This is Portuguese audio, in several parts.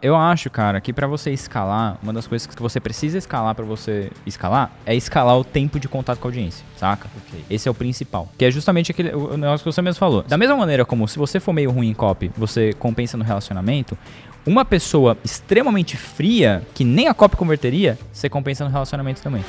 Eu acho, cara, que para você escalar, uma das coisas que você precisa escalar para você escalar é escalar o tempo de contato com a audiência, saca? Okay. Esse é o principal. Que é justamente aquele o negócio que você mesmo falou. Da mesma maneira como se você for meio ruim em copy, você compensa no relacionamento, uma pessoa extremamente fria, que nem a copy converteria, você compensa no relacionamento também.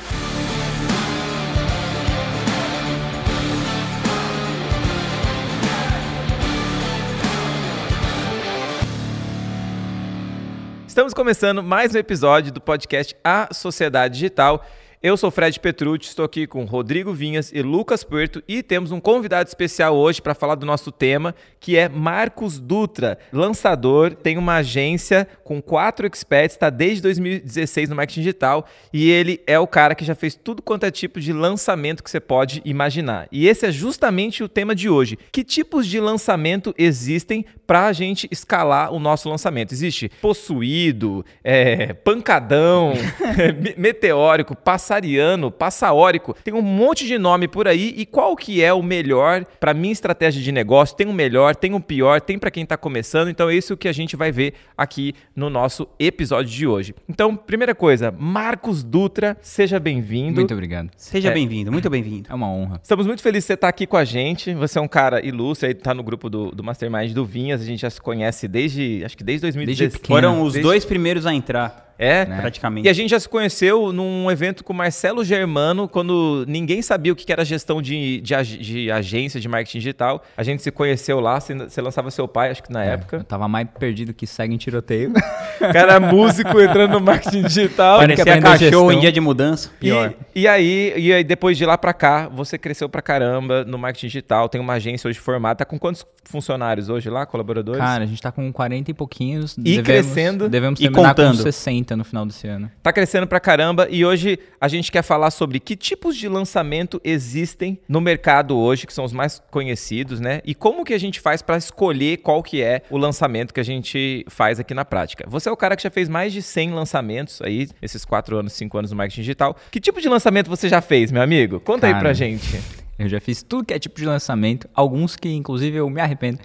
Estamos começando mais um episódio do podcast A Sociedade Digital. Eu sou Fred Petrucci, estou aqui com Rodrigo Vinhas e Lucas Puerto e temos um convidado especial hoje para falar do nosso tema, que é Marcos Dutra, lançador, tem uma agência com quatro experts, está desde 2016 no marketing digital e ele é o cara que já fez tudo quanto é tipo de lançamento que você pode imaginar. E esse é justamente o tema de hoje. Que tipos de lançamento existem para a gente escalar o nosso lançamento? Existe possuído, é, pancadão, meteórico, passado passariano, passaórico, tem um monte de nome por aí e qual que é o melhor para minha estratégia de negócio? Tem o um melhor, tem o um pior, tem para quem está começando, então é isso que a gente vai ver aqui no nosso episódio de hoje. Então, primeira coisa, Marcos Dutra, seja bem-vindo. Muito obrigado. Seja é, bem-vindo, muito bem-vindo. É uma honra. Estamos muito felizes de você estar aqui com a gente. Você é um cara ilustre, aí tá no grupo do, do Mastermind do Vinhas, a gente já se conhece desde, acho que desde 2016. Desde Foram os desde... dois primeiros a entrar. É, né? praticamente. E a gente já se conheceu num evento com o Marcelo Germano, quando ninguém sabia o que era gestão de, de, de agência de marketing digital. A gente se conheceu lá, você lançava seu pai, acho que na é, época. Eu tava mais perdido que segue em tiroteio. Cara é músico entrando no marketing digital. Parecia cachorro em dia de mudança. Pior. E, e, aí, e aí, depois de lá pra cá, você cresceu pra caramba no marketing digital, tem uma agência hoje formada. Tá com quantos funcionários hoje lá, colaboradores? Cara, a gente tá com 40 e pouquinhos. E devemos, crescendo. Devemos terminar e contando. com 60 no final desse ano. Tá crescendo pra caramba e hoje a gente quer falar sobre que tipos de lançamento existem no mercado hoje, que são os mais conhecidos, né? E como que a gente faz para escolher qual que é o lançamento que a gente faz aqui na prática. Você é o cara que já fez mais de 100 lançamentos aí, esses 4 anos, 5 anos no marketing digital. Que tipo de lançamento você já fez, meu amigo? Conta Cara, aí pra gente. Eu já fiz tudo que é tipo de lançamento, alguns que inclusive eu me arrependo.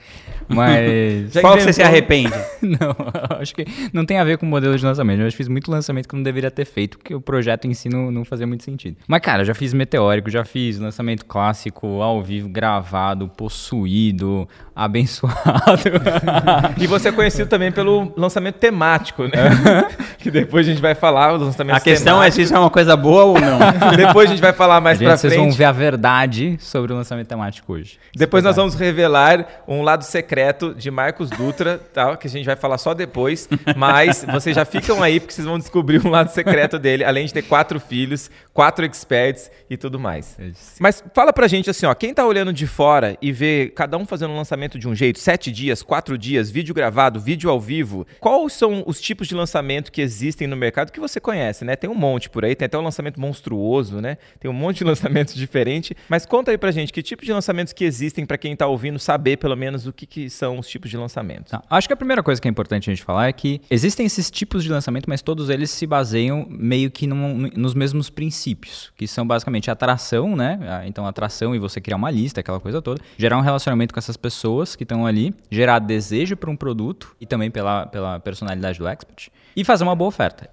Mas. Qual você se arrepende? não, acho que não tem a ver com o modelo de lançamento. Eu já fiz muito lançamento que eu não deveria ter feito, porque o projeto em si não, não fazia muito sentido. Mas, cara, já fiz meteórico, já fiz lançamento clássico, ao vivo, gravado, possuído, abençoado. e você é conhecido também pelo lançamento temático, né? que depois a gente vai falar os lançamentos A questão temáticos. é se isso é uma coisa boa ou não. depois a gente vai falar mais gente, pra frente. Vocês vão ver a verdade sobre o lançamento temático hoje. Depois nós vamos revelar um lado secreto de Marcos Dutra, tá? que a gente vai falar só depois, mas vocês já ficam aí porque vocês vão descobrir um lado secreto dele, além de ter quatro filhos, quatro experts e tudo mais. Mas fala pra gente assim, ó, quem tá olhando de fora e vê cada um fazendo um lançamento de um jeito, sete dias, quatro dias, vídeo gravado, vídeo ao vivo, quais são os tipos de lançamento que existem no mercado que você conhece, né? Tem um monte por aí, tem até um lançamento monstruoso, né? Tem um monte de lançamentos diferentes, mas conta aí pra gente que tipo de lançamentos que existem para quem está ouvindo saber pelo menos o que, que são os tipos de lançamentos. Tá. Acho que a primeira coisa que é importante a gente falar é que existem esses tipos de lançamento, mas todos eles se baseiam meio que num, nos mesmos princípios, que são basicamente atração, né? Ah, então atração e você criar uma lista, aquela coisa toda, gerar um relacionamento com essas pessoas que estão ali, gerar desejo para um produto e também pela, pela personalidade do expert e fazer uma boa oferta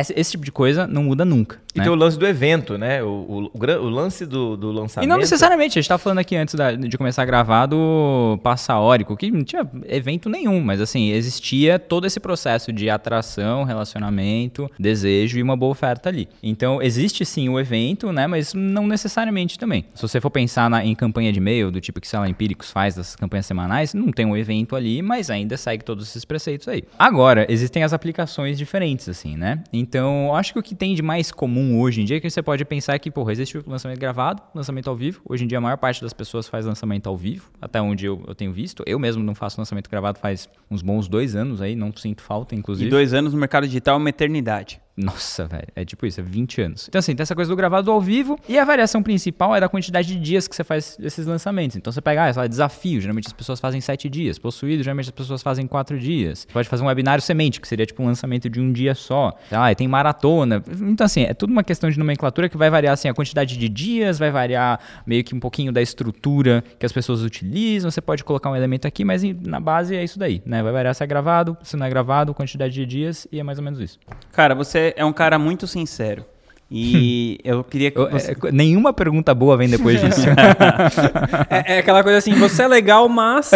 esse, esse, tipo de coisa não muda nunca. E né? tem o lance do evento, né? O, o, o lance do, do, lançamento. E não necessariamente, a gente estava falando aqui antes da, de começar a gravar do Passaórico, que não tinha evento nenhum, mas assim, existia todo esse processo de atração, relacionamento, desejo e uma boa oferta ali. Então, existe sim o evento, né? Mas não necessariamente também. Se você for pensar na, em campanha de e-mail, do tipo que, sei lá, Empíricos faz das campanhas semanais, não tem um evento ali, mas ainda segue todos esses preceitos aí. Agora, existem as aplicações diferentes, assim, né? Então, acho que o que tem de mais comum hoje em dia que você pode pensar que, porra, existe lançamento gravado, lançamento ao vivo. Hoje em dia, a maior parte das pessoas faz lançamento ao vivo, até onde eu, eu tenho visto. Eu mesmo não faço lançamento gravado faz uns bons dois anos aí, não sinto falta, inclusive. E dois anos no mercado digital é uma eternidade. Nossa, velho, é tipo isso, é 20 anos. Então, assim, tem essa coisa do gravado ao vivo e a variação principal é da quantidade de dias que você faz esses lançamentos. Então, você pega, ah, sei lá, desafio, geralmente as pessoas fazem 7 dias. Possuído, geralmente as pessoas fazem 4 dias. Você pode fazer um webinário semente, que seria tipo um lançamento de um dia só. Sei lá, e tem maratona. Então, assim, é tudo uma questão de nomenclatura que vai variar, assim, a quantidade de dias, vai variar meio que um pouquinho da estrutura que as pessoas utilizam. Você pode colocar um elemento aqui, mas na base é isso daí, né? Vai variar se é gravado, se não é gravado, quantidade de dias e é mais ou menos isso. Cara, você é um cara muito sincero. E eu queria que Eu- você... é, nenhuma pergunta boa vem depois disso. É, é aquela coisa assim, você é legal, mas.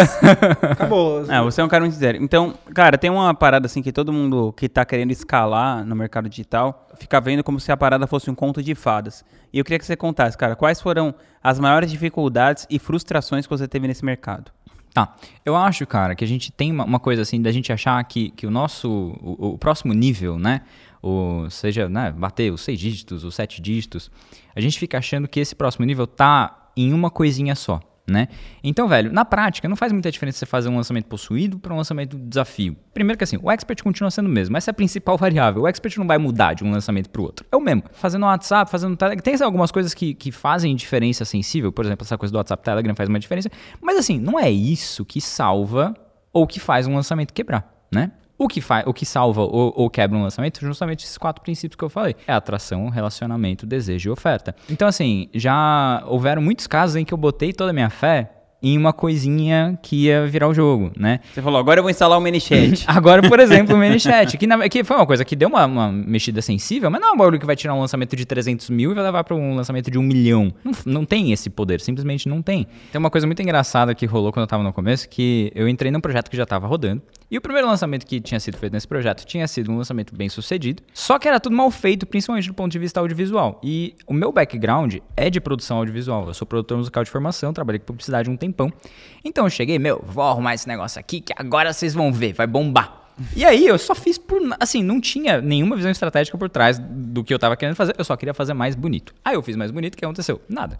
Acabou. Ah, você é um cara muito sincero. Então, cara, tem uma parada assim que todo mundo que tá querendo escalar no mercado digital fica vendo como se a parada fosse um conto de fadas. E eu queria que você contasse, cara, quais foram as maiores dificuldades e frustrações que você teve nesse mercado? Tá. Eu acho, cara, que a gente tem uma, uma coisa assim da gente achar que, que o nosso. O, o próximo nível, né? O, seja, né, bater os seis dígitos, os sete dígitos, a gente fica achando que esse próximo nível tá em uma coisinha só. Né? Então, velho, na prática não faz muita diferença você fazer um lançamento possuído para um lançamento desafio. Primeiro que assim, o expert continua sendo o mesmo, essa é a principal variável. O expert não vai mudar de um lançamento para o outro. É o mesmo. Fazendo WhatsApp, fazendo Telegram, tem algumas coisas que, que fazem diferença sensível, por exemplo, essa coisa do WhatsApp Telegram faz uma diferença, mas assim, não é isso que salva ou que faz um lançamento quebrar, né? O que, faz, o que salva ou, ou quebra um lançamento são justamente esses quatro princípios que eu falei. É atração, relacionamento, desejo e oferta. Então, assim, já houveram muitos casos em que eu botei toda a minha fé em uma coisinha que ia virar o jogo, né? Você falou, agora eu vou instalar o ManyChat. Agora, por exemplo, o ManyChat, que, na- que foi uma coisa que deu uma, uma mexida sensível, mas não é um bagulho que vai tirar um lançamento de 300 mil e vai levar para um lançamento de um milhão. Não, não tem esse poder, simplesmente não tem. Tem uma coisa muito engraçada que rolou quando eu tava no começo, que eu entrei num projeto que já tava rodando, e o primeiro lançamento que tinha sido feito nesse projeto tinha sido um lançamento bem sucedido, só que era tudo mal feito, principalmente do ponto de vista audiovisual. E o meu background é de produção audiovisual. Eu sou produtor musical de formação, trabalhei com publicidade um tempão. Então eu cheguei, meu, vou arrumar esse negócio aqui que agora vocês vão ver, vai bombar. E aí eu só fiz por. Assim, não tinha nenhuma visão estratégica por trás do que eu tava querendo fazer, eu só queria fazer mais bonito. Aí eu fiz mais bonito, o que aconteceu? Nada.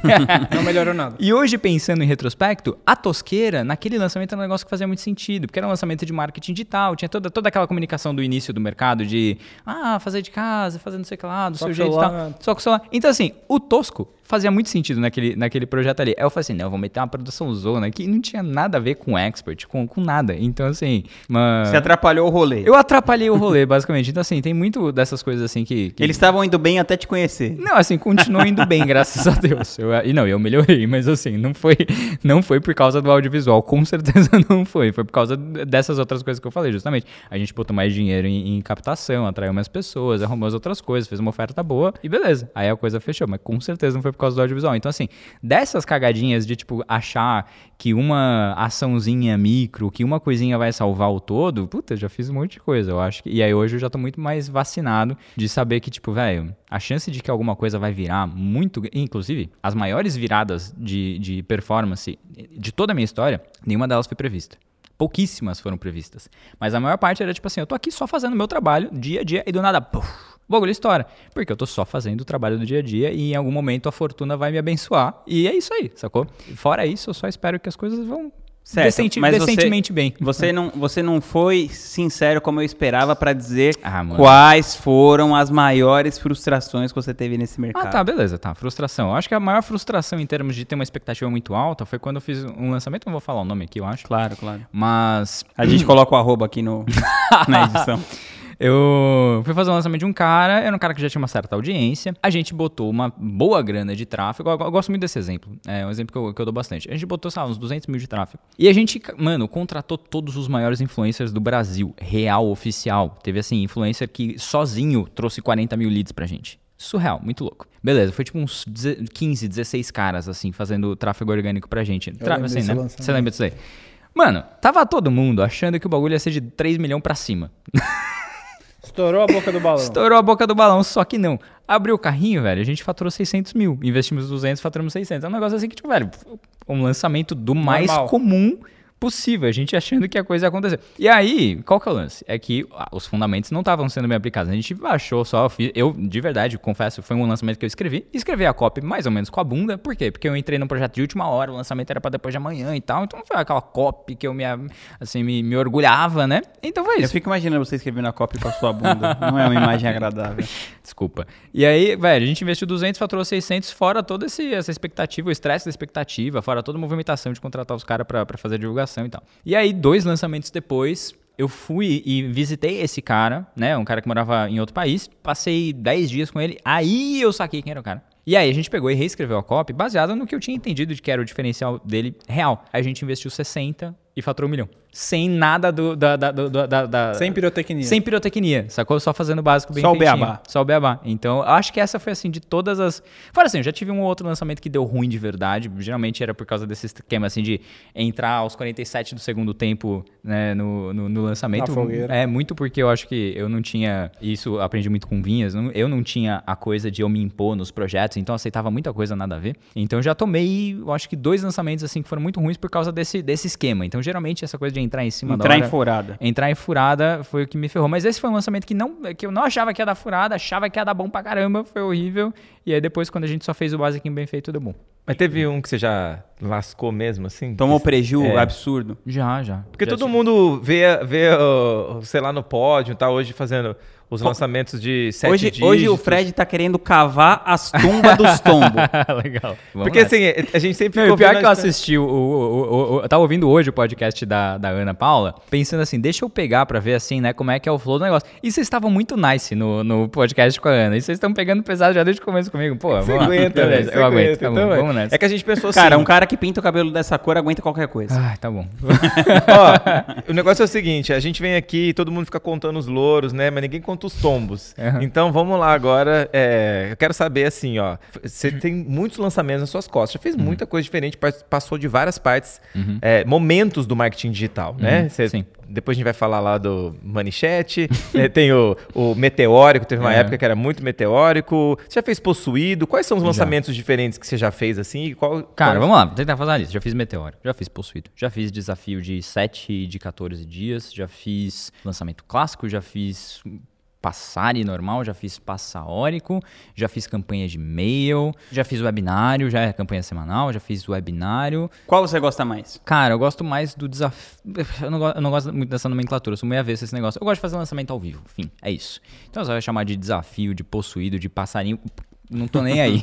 Não melhorou nada. E hoje, pensando em retrospecto, a tosqueira, naquele lançamento, era um negócio que fazia muito sentido, porque era um lançamento de marketing digital, tinha toda, toda aquela comunicação do início do mercado de ah, fazer de casa, fazer não sei o que lá, do Só seu jeito e tal. Só com o celular. Então, assim, o tosco fazia muito sentido naquele, naquele projeto ali. Aí eu falei assim, não, eu vou meter uma produção zona que não tinha nada a ver com expert, com, com nada. Então, assim, uma... Você atrapalhou o rolê. eu atrapalhei o rolê, basicamente. Então, assim, tem muito dessas coisas assim que... que... Eles estavam indo bem até te conhecer. Não, assim, continuou indo bem, graças a Deus. Eu, e não, eu melhorei, mas assim, não foi, não foi por causa do audiovisual, com certeza não foi. Foi por causa dessas outras coisas que eu falei, justamente. A gente botou mais dinheiro em, em captação, atraiu mais pessoas, arrumou as outras coisas, fez uma oferta boa e beleza. Aí a coisa fechou, mas com certeza não foi por causa do audiovisual. Então, assim, dessas cagadinhas de, tipo, achar que uma açãozinha micro, que uma coisinha vai salvar o todo, puta, já fiz um monte de coisa, eu acho. Que, e aí hoje eu já tô muito mais vacinado de saber que, tipo, velho, a chance de que alguma coisa vai virar muito. Inclusive, as maiores viradas de, de performance de toda a minha história, nenhuma delas foi prevista. Pouquíssimas foram previstas. Mas a maior parte era tipo assim: eu tô aqui só fazendo meu trabalho dia a dia e do nada, puf, o bagulho estoura. Porque eu tô só fazendo o trabalho do dia a dia e em algum momento a fortuna vai me abençoar. E é isso aí, sacou? Fora isso, eu só espero que as coisas vão Certo, decenti- mas você- decentemente bem. Você não, você não foi sincero como eu esperava pra dizer Ah, quais foram as maiores frustrações que você teve nesse mercado. Ah, tá, beleza, tá. Frustração. Eu acho que a maior frustração em termos de ter uma expectativa muito alta foi quando eu fiz um lançamento, não vou falar o nome aqui, eu acho. Claro, claro. Mas A gente coloca o arroba aqui no, na edição. Eu fui fazer um lançamento de um cara, era um cara que já tinha uma certa audiência. A gente botou uma boa grana de tráfego. Eu, eu gosto muito desse exemplo. É um exemplo que eu, que eu dou bastante. A gente botou, sei lá, uns 200 mil de tráfego. E a gente, mano, contratou todos os maiores influencers do Brasil, real, oficial. Teve, assim, influencer que sozinho trouxe 40 mil leads pra gente. Surreal, muito louco. Beleza, foi tipo uns 10 15, 16 caras, assim, fazendo tráfego orgânico pra gente. Tra assim, né? lançamento. Você lembra disso aí? Mano, tava todo mundo achando que o bagulho ia ser de 3 milhões pra cima. Estourou a boca do balão. Estourou a boca do balão, só que não. Abriu o carrinho, velho, a gente faturou 600 mil. Investimos 200, faturamos 600. É um negócio assim que, tipo, velho, um lançamento do mais Normal. comum impossível, a gente achando que a coisa ia acontecer. E aí, qual que é o lance? É que ah, os fundamentos não estavam sendo bem aplicados. A gente achou só, eu de verdade, confesso, foi um lançamento que eu escrevi. Escrevi a copy mais ou menos com a bunda. Por quê? Porque eu entrei num projeto de última hora, o lançamento era para depois de amanhã e tal. Então não foi aquela copy que eu me, assim, me, me orgulhava, né? Então foi isso. Eu fico imaginando você escrevendo a copy com a sua bunda. não é uma imagem agradável. Desculpa. E aí, velho, a gente investiu 200, faturou 600, fora toda essa expectativa, o estresse da expectativa, fora toda a movimentação de contratar os caras para fazer a e tal. E aí, dois lançamentos depois, eu fui e visitei esse cara, né? Um cara que morava em outro país. Passei 10 dias com ele. Aí eu saquei quem era o cara. E aí a gente pegou e reescreveu a copy baseada no que eu tinha entendido de que era o diferencial dele real. A gente investiu 60 e faturou um milhão sem nada do, da, da, da, da, Sem pirotecnia. Sem pirotecnia, sacou? Só fazendo o básico bem Só feitinho. o beabá. Só o beabá. Então, acho que essa foi assim, de todas as... Fora assim, eu já tive um outro lançamento que deu ruim de verdade. Geralmente era por causa desse esquema, assim, de entrar aos 47 do segundo tempo, né, no, no, no lançamento. Na fogueira. É, muito porque eu acho que eu não tinha... Isso aprendi muito com Vinhas. Eu não tinha a coisa de eu me impor nos projetos, então aceitava muita coisa nada a ver. Então, eu já tomei, eu acho que dois lançamentos, assim, que foram muito ruins por causa desse, desse esquema. Então, geralmente, essa coisa de entrar em cima da Entrar em furada. Entrar em furada foi o que me ferrou. Mas esse foi um lançamento que, não, que eu não achava que ia dar furada, achava que ia dar bom pra caramba, foi horrível. E aí depois, quando a gente só fez o basiquinho bem feito, deu bom. Mas teve um que você já lascou mesmo, assim? Tomou preju É. absurdo. Já, já. Porque Já todo tive. mundo vê, vê sei lá, no pódio, tá hoje fazendo os lançamentos de sete Hoje, dígitos. hoje o Fred tá querendo cavar as tumbas dos tombos. Legal. Vamos Porque nessa. assim, a gente sempre Não, pior é que eu assisti, o, o, o- o- eu tava ouvindo hoje o podcast da, da Ana Paula, pensando assim, deixa eu pegar pra ver assim, né, como é que é o flow do negócio. E vocês estavam muito nice no, no podcast com a Ana, e vocês estão pegando pesado já desde o começo comigo. Pô, Você vamos lá. aguenta, Beleza, velho, você eu aguento, aguenta, tá bom, então, vamos é. nessa. É que a gente pensou assim. Cara, um cara que pinta o cabelo dessa cor aguenta qualquer coisa. Ai, tá bom. Ó, o negócio é o seguinte, a gente vem aqui e todo mundo fica contando os louros, né? Mas ninguém conta os tombos. Uhum. Então vamos lá agora. é, eu quero saber assim, ó. Você tem muitos lançamentos nas suas costas, já fez muita coisa diferente, pas- passou de várias partes, é, momentos do marketing digital, né? Cê- sim. Depois a gente vai falar lá do Manichete, né, tem o, o Meteórico, teve uma época que era muito meteórico. Você já fez Possuído? Quais são os lançamentos diferentes que você já fez assim? Qual, Cara, qual- vamos lá, vou tentar fazer uma lista. Já fiz Meteoro, já fiz Possuído, já fiz desafio de 7 e de 14 dias, já fiz lançamento clássico, já fiz Passare normal, já fiz passaórico, já fiz campanha de e-mail, já fiz webinário, já é campanha semanal, já fiz webinário. Qual você gosta mais? Cara, eu gosto mais do desafio. Eu não, eu não gosto muito dessa nomenclatura, eu sou meio avesso a esse negócio. Eu gosto de fazer lançamento ao vivo, enfim, é isso. Então você vai chamar de desafio, de possuído, de passarinho. Não tô nem aí.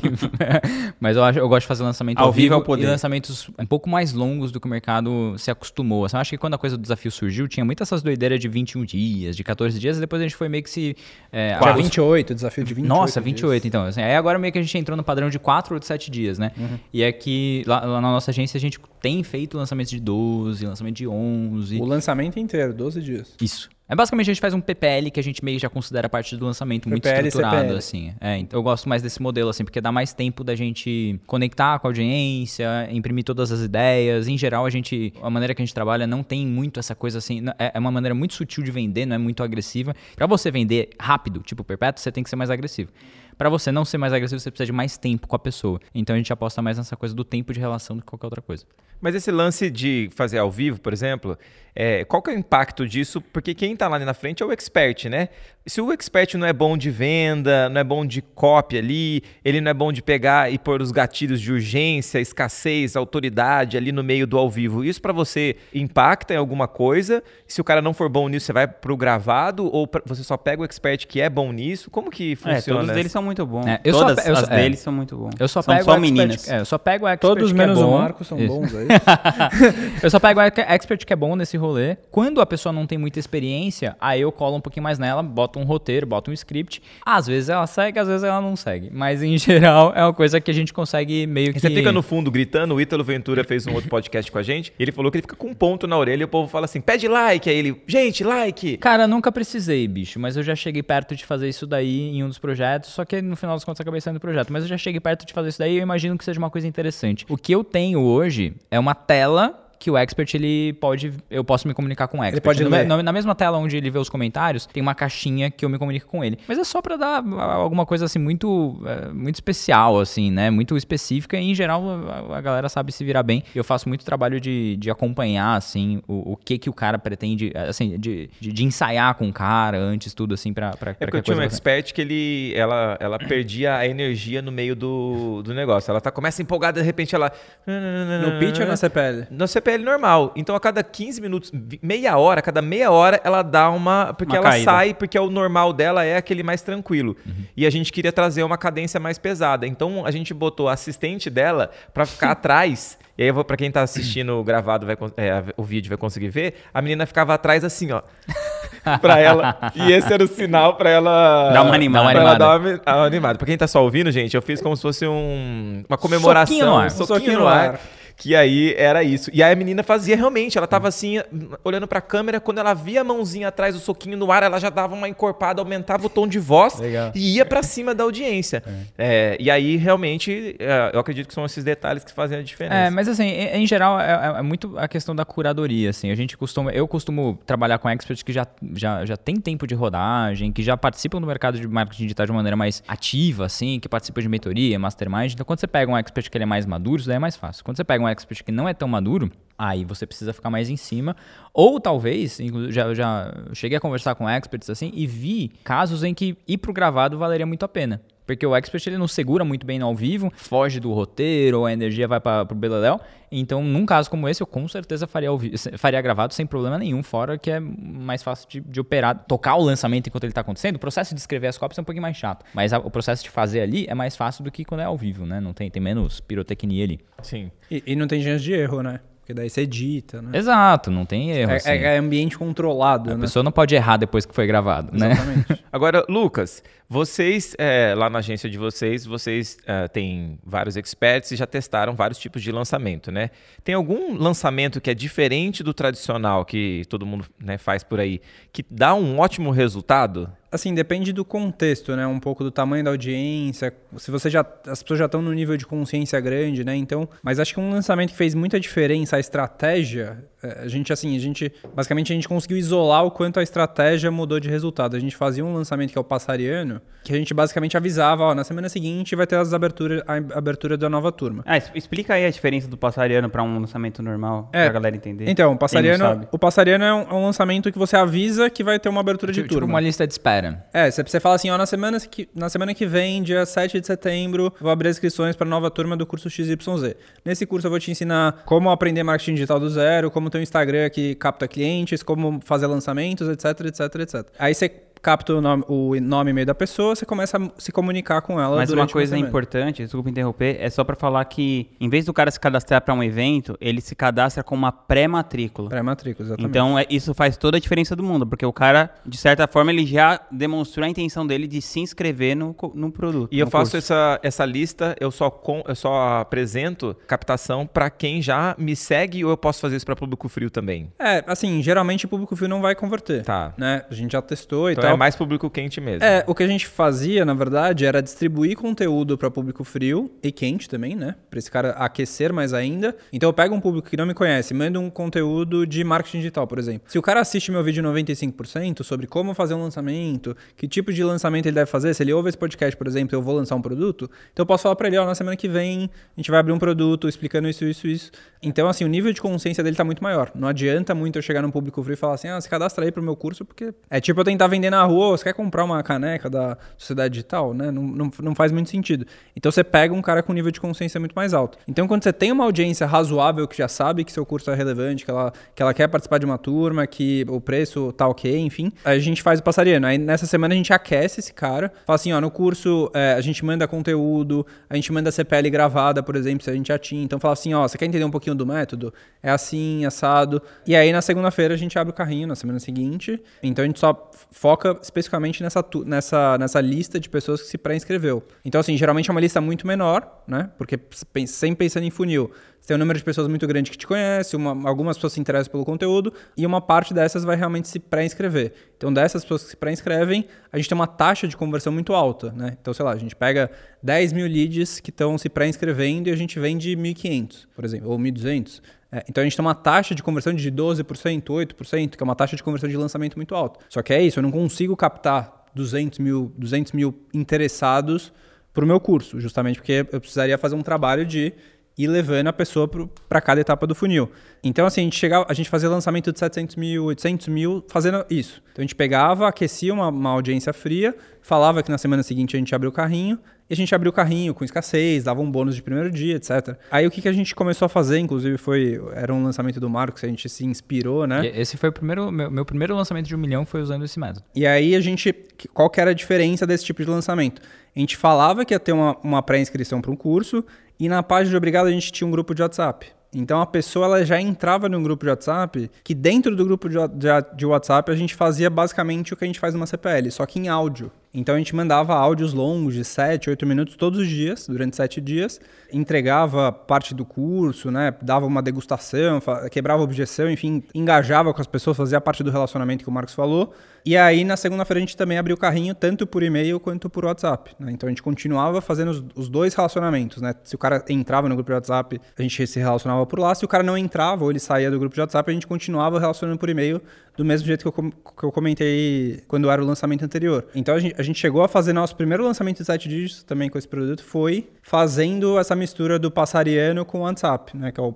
Mas eu, acho, eu gosto de fazer lançamento ao, Ao vivo vivo é o poder. e lançamentos um pouco mais longos do que o mercado se acostumou. Assim, eu acho que quando a coisa do desafio surgiu, tinha muitas essas doideiras de 21 dias, de 14 dias, e depois a gente foi meio que se. É, Dia os- 28, desafio de 28. nossa, dias. 28, então. Assim, aí agora meio que a gente entrou no padrão de 4 ou de 7 dias, né? Uhum. E aqui, lá, lá na nossa agência, a gente tem feito lançamentos de 12, lançamento de 11. O lançamento inteiro, 12 dias. Isso. É basicamente a gente faz um PPL que a gente meio já considera parte do lançamento muito PPL, estruturado, CPL. assim. É, então eu gosto mais desse modelo, assim, porque dá mais tempo da gente conectar com a audiência, imprimir todas as ideias. Em geral, a gente. A maneira que a gente trabalha não tem muito essa coisa assim. É é uma maneira muito sutil de vender, não é muito agressiva. Pra você vender rápido, tipo perpétuo, você tem que ser mais agressivo. Pra você não ser mais agressivo, você precisa de mais tempo com a pessoa. Então a gente aposta mais nessa coisa do tempo de relação do que qualquer outra coisa. Mas esse lance de fazer ao vivo, por exemplo, é, qual que é o impacto disso? Porque quem tá lá na frente é o expert, né? Se o expert não é bom de venda, não é bom de copy ali, ele não é bom de pegar e pôr os gatilhos de urgência, escassez, autoridade ali no meio do ao vivo, isso pra você impacta em alguma coisa? Se o cara não for bom nisso, você vai pro gravado ou pra- você só pega o expert que é bom nisso? Como que É, funciona? todos eles são muito bons. É, eu só Todas eu as só- é. deles são muito bons. Eu só são pego só o expert- meninas. é, eu só pego o expert Todos que é menos o bom. Marcos são Isso. bons, é isso? Eu só pego a expert que é bom nesse rolê. Quando a pessoa não tem muita experiência, aí eu colo um pouquinho mais nela, boto um roteiro, boto um script. Às vezes ela segue, às vezes ela não segue. Mas em geral é uma coisa que a gente consegue meio que. Você fica no fundo gritando, o Ítalo Ventura fez um outro podcast com a gente, e ele falou que ele fica com um ponto na orelha e o povo fala assim, pede like, aí ele, gente, like! Cara, nunca precisei, bicho, mas eu já cheguei perto de fazer isso daí em um dos projetos, só que no final das contas acabei saindo do projeto. Mas eu já cheguei perto de fazer isso daí e eu imagino que seja uma coisa interessante. O que eu tenho hoje é uma tela que o expert ele pode, eu posso me comunicar com o expert. pode No- ler. na, na mesma tela onde ele vê os comentários, tem uma caixinha que eu me comunico com ele. Mas é só pra dar alguma coisa assim muito, é, muito especial, assim, né? Muito específica e em geral a, a galera sabe se virar bem. Eu faço muito trabalho de, de acompanhar, assim, o, o que que o cara pretende, assim, de, de, de ensaiar com o cara antes, tudo assim, pra, pra, É pra porque eu tinha um expert que ele, ela, ela perdia a energia no meio do, do negócio. Ela tá, começa empolgada, de repente ela... No pitch ou na CPL? No CPL normal. Então, a cada 15 minutos, meia hora, a cada meia hora, ela dá uma. Porque Uma ela caída. sai, porque o normal dela é aquele mais tranquilo. E a gente queria trazer uma cadência mais pesada. Então, a gente botou a assistente dela pra ficar atrás. E aí, pra quem tá assistindo o gravado, vai, é, o vídeo vai conseguir ver. A menina ficava atrás assim, ó. pra ela. E esse era o sinal pra ela. Dar uma animada. Pra ela dar uma, uma animada. Pra quem tá só ouvindo, gente, eu fiz como se fosse um, uma comemoração. Soquinho no ar. um soquinho, Soquinho no no ar. ar. Que aí era isso. E aí a menina fazia realmente, ela tava assim, olhando pra câmera, quando ela via a mãozinha atrás, o soquinho no ar, ela já dava uma encorpada, aumentava o tom de voz Legal. e ia pra cima da audiência. É, e aí, realmente, é, eu acredito que são esses detalhes que fazem a diferença. É, mas assim, em, geral, é, é- é muito a questão da curadoria, assim. A gente costuma, eu costumo trabalhar com experts que já, já, já tem tempo de rodagem, que já participam do mercado de marketing digital de maneira mais ativa, assim, que participam de mentoria, mastermind. Então, quando você pega um expert que ele é mais maduro, isso daí é mais fácil. Quando você pega um expert que não é tão maduro, aí você precisa ficar mais em cima. Ou talvez, já, já cheguei a conversar com experts assim e vi casos em que ir pro gravado valeria muito a pena. Porque o expert ele não segura muito bem no ao vivo, foge do roteiro, ou a energia vai para pro beleléu. Então, num caso como esse, eu com certeza faria, faria gravado sem problema nenhum, fora que é mais fácil de, de operar, tocar o lançamento enquanto ele está acontecendo. O processo de escrever as cópias é um pouquinho mais chato, mas a- o processo de fazer ali é mais fácil do que quando é ao vivo, né? Não tem, tem menos pirotecnia ali. Sim. E, e não tem chance de erro, né? Porque daí você edita, né? Exato, não tem erro. É, assim. é- é ambiente controlado, a né? pessoa não pode errar depois que foi gravado, né? Exatamente. Agora, Lucas, vocês, é, lá na agência de vocês, vocês é, têm vários experts e já testaram vários tipos de lançamento, né? Tem algum lançamento que é diferente do tradicional que todo mundo né, faz por aí, que dá um ótimo resultado? Assim, depende do contexto, né? Um pouco do tamanho da audiência. Se você já. As pessoas já estão no nível de consciência grande, né? Então. Mas acho que um lançamento que fez muita diferença, a estratégia. É, A gente, assim, a gente. Basicamente a gente conseguiu isolar o quanto a estratégia mudou de resultado. A gente fazia um lançamento que é o passariano, que a gente basicamente avisava, ó, na semana seguinte vai ter as aberturas, a abertura da nova turma. Ah, explica aí a diferença do passariano pra um lançamento normal, É, pra galera entender. Então, o passariano, o passariano é um, é um lançamento que você avisa que vai ter uma abertura de tipo, tipo turma. uma lista de espera. É, você, você fala assim, ó, na semana, que, na semana que vem, dia 7 de setembro, vou abrir as inscrições para nova turma do curso XYZ. Nesse curso eu vou te ensinar como aprender marketing digital do zero, como ter um Instagram que capta clientes, como fazer lançamentos, etc, etc, etc. Aí você capta o nome, o nome e e-mail da pessoa, você começa a se comunicar com ela Mas uma coisa importante, desculpa interromper, é só pra falar que em vez do cara se cadastrar pra um evento, ele se cadastra com uma pré-matrícula. Pré-matrícula, exatamente. Então é- isso faz toda a diferença do mundo, porque o cara, de certa forma, ele já demonstrou a intenção dele de se inscrever no, no produto. E eu no faço curso. essa, essa lista, eu só, com, eu só apresento captação para quem já me segue ou eu posso fazer isso para público frio também? É, assim, geralmente o público frio não vai converter. Tá. Né? A gente já testou e Então tal. é mais público quente mesmo. É, o que a gente fazia, na verdade, era distribuir conteúdo para público frio e quente também, né? Para esse cara aquecer mais ainda. Então eu pego um público que não me conhece, mando um conteúdo de marketing digital, por exemplo. Se o cara assiste meu vídeo 95% sobre como fazer um lançamento, que tipo de lançamento ele deve fazer, se ele ouve esse podcast, por exemplo, eu vou lançar um produto, então eu posso falar para ele, ó, na semana que vem a gente vai abrir um produto explicando isso, isso, isso. Então, assim, o nível de consciência dele tá muito maior. Não adianta muito eu chegar num público frio e falar assim, ah, se cadastra aí pro meu curso, porque é tipo eu tentar vender na rua, "Ô, você quer comprar uma caneca da sociedade digital, né? Não, não, não faz muito sentido. Então você pega um cara com nível de consciência muito mais alto. Então, quando você tem uma audiência razoável que já sabe que seu curso é relevante, que ela, que ela quer participar de uma turma, que o preço tá ok, enfim, a gente faz o passariano. Aí nessa semana a gente aquece esse cara, fala assim, ó, no curso é, a gente manda conteúdo, a gente manda CPL gravada, por exemplo, se a gente já tinha. Então fala assim, ó, você quer entender um pouquinho do método? É assim, assado. E aí na segunda-feira a gente abre o carrinho, na semana seguinte. Então a gente só foca especificamente nessa, nessa, nessa lista de pessoas que se pré-inscreveu. Então, assim, geralmente é uma lista muito menor, né? Porque sempre pensando em funil. Você tem um número de pessoas muito grande que te conhece, uma- algumas pessoas se interessam pelo conteúdo, e uma parte dessas vai realmente se pré-inscrever. Então, dessas pessoas que se pré-inscrevem, a gente tem uma taxa de conversão muito alta, né? Então, sei lá, a gente pega 10 mil leads que estão se pré-inscrevendo e a gente vende 1.500, por exemplo, ou 1.200. É, então a gente tem uma taxa de conversão de 12%, 8%, que é uma taxa de conversão de lançamento muito alta. Só que é isso, eu não consigo captar 200 mil, 200 mil interessados para o meu curso, justamente porque eu precisaria fazer um trabalho de ir levando a pessoa para cada etapa do funil. Então, assim, a gente, chegava, a gente fazia lançamento de 700 mil, 800 mil, fazendo isso. Então, a gente pegava, aquecia uma, uma audiência fria, falava que na semana seguinte a gente abriu o carrinho, e a gente abriu o carrinho com escassez, dava um bônus de primeiro dia, etc. Aí o que, que a gente começou a fazer, inclusive, foi. Era um lançamento do Marcos, a gente se inspirou, né? E Esse foi o primeiro. Meu, meu primeiro lançamento de um milhão foi usando esse método. E aí a gente. Qual que era a diferença desse tipo de lançamento? A gente falava que ia ter uma, uma pré-inscrição para um curso, e na página de obrigado a gente tinha um grupo de WhatsApp. Então a pessoa ela já entrava num grupo de WhatsApp, que dentro do grupo de, de, de, WhatsApp a gente fazia basicamente o que a gente faz numa CPL, só que em áudio. Então a gente mandava áudios longos de 7, 8 minutos todos os dias, durante 7 dias, entregava parte do curso, né? Dava uma degustação, quebrava objeção, enfim, engajava com as pessoas, fazia parte do relacionamento que o Marcos falou. E aí na segunda-feira a gente também abriu o carrinho tanto por e-mail quanto por WhatsApp. Né? Então a gente continuava fazendo os, os, dois relacionamentos, né? Se o cara entrava no grupo de WhatsApp, a gente se relacionava por lá. Se o cara não entrava ou ele saía do grupo de WhatsApp, a gente continuava relacionando por e-mail do mesmo jeito que eu, que eu comentei quando era o lançamento anterior. Então a gente, a gente chegou a fazer nosso primeiro lançamento de 7 dígitos também com esse produto, foi fazendo essa mistura do passariano com o WhatsApp, né? Que é o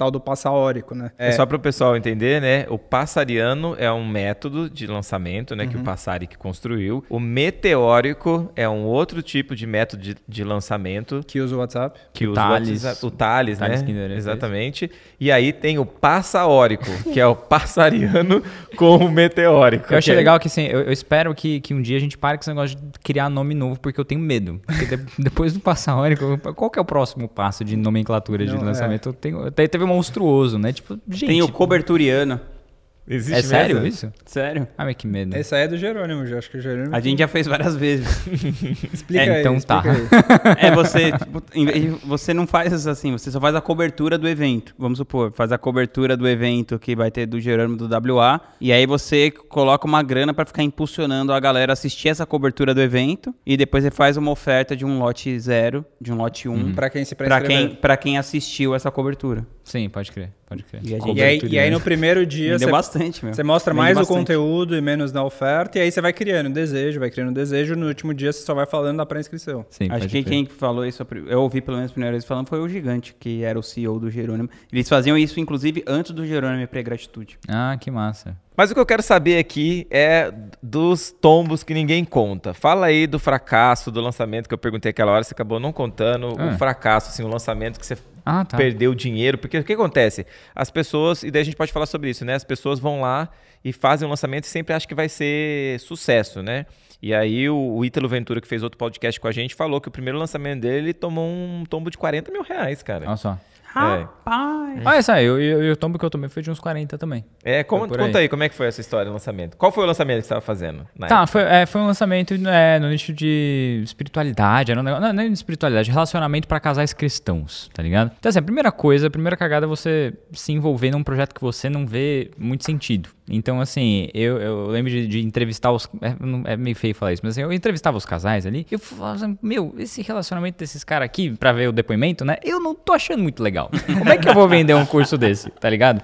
tal do passaórico, né? É, é só para o pessoal entender, né? O passariano é um método de lançamento, né? Uhum. Que o uhum. Passari que construiu. O meteórico é um outro tipo de método de, de lançamento. Que usa o WhatsApp. Que usa o WhatsApp. O Thales, Thales né? Exatamente. E aí tem o passaórico, que é o passariano com o meteórico. Eu achei é... legal que, assim, eu, eu, espero que, que um dia a gente pare com esse negócio de criar nome novo, porque eu tenho medo. Porque de, depois do passaórico, qual que é o próximo passo de nomenclatura Não, de lançamento? É. Eu tenho, teve um monstruoso, né? Tipo, gente... Tem o coberturiano. Existe é sério mesmo? isso? Sério. Ah, mas que medo. Esse aí é do Jerônimo, já acho que o Jerônimo. A gente já fez várias vezes. explica é, aí. Então explica tá. Aí. É, você, tipo, você não faz assim, você só faz a cobertura do evento. Vamos supor, faz a cobertura do evento que vai ter do Jerônimo do WA. E aí você coloca uma grana para ficar impulsionando a galera a assistir essa cobertura do evento. E depois você faz uma oferta de um lote zero, de um lote 1. Um, uhum. Para quem se Para quem, pra quem assistiu essa cobertura. Sim, pode crer. Pode crer. E, e, aí, e aí, no primeiro dia você, bastante, você mostra mais bastante. o conteúdo e menos na oferta, e aí você vai criando desejo, vai criando desejo, no último dia você só vai falando da pré-inscrição. Acho que quem falou isso, eu ouvi pelo menos a primeira vez falando, foi o Gigante, que era o CEO do Jerônimo. Eles faziam isso, inclusive, antes do Jerônimo pré-gratitude. Ah, que massa. Mas o que eu quero saber aqui é dos tombos que ninguém conta. Fala aí do fracasso do lançamento que eu perguntei aquela hora, você acabou não contando. Ah. O fracasso, assim, o lançamento que você ah, tá. perdeu dinheiro. Porque o que acontece? As pessoas, e daí a gente pode falar sobre isso, né? As pessoas vão lá e fazem um lançamento e sempre acham que vai ser sucesso, né? E aí o, o Ítalo Ventura, que fez outro podcast com a gente, falou que o primeiro lançamento dele tomou um tombo de 40 mil reais, cara. Olha só. Rapaz! É. Ah, essa aí, e o tombo que eu tomei foi de uns 40 também. É, como, conta aí. como é que foi essa história do lançamento. Qual foi o lançamento que você estava fazendo? tá, foi, é, foi um lançamento é, no nicho de espiritualidade, era um negócio, não, não é de espiritualidade, relacionamento para casais cristãos, tá ligado? Então assim, a primeira coisa, a primeira cagada é você se envolver num projeto que você não vê muito sentido. Então, assim, eu, eu lembro de, de entrevistar os. É, é, meio feio falar isso, mas assim, eu entrevistava os casais ali. Eu falava assim, meu, esse relacionamento desses caras aqui, pra ver o depoimento, né? Eu não tô achando muito legal. Como é que eu vou vender um curso desse, tá ligado?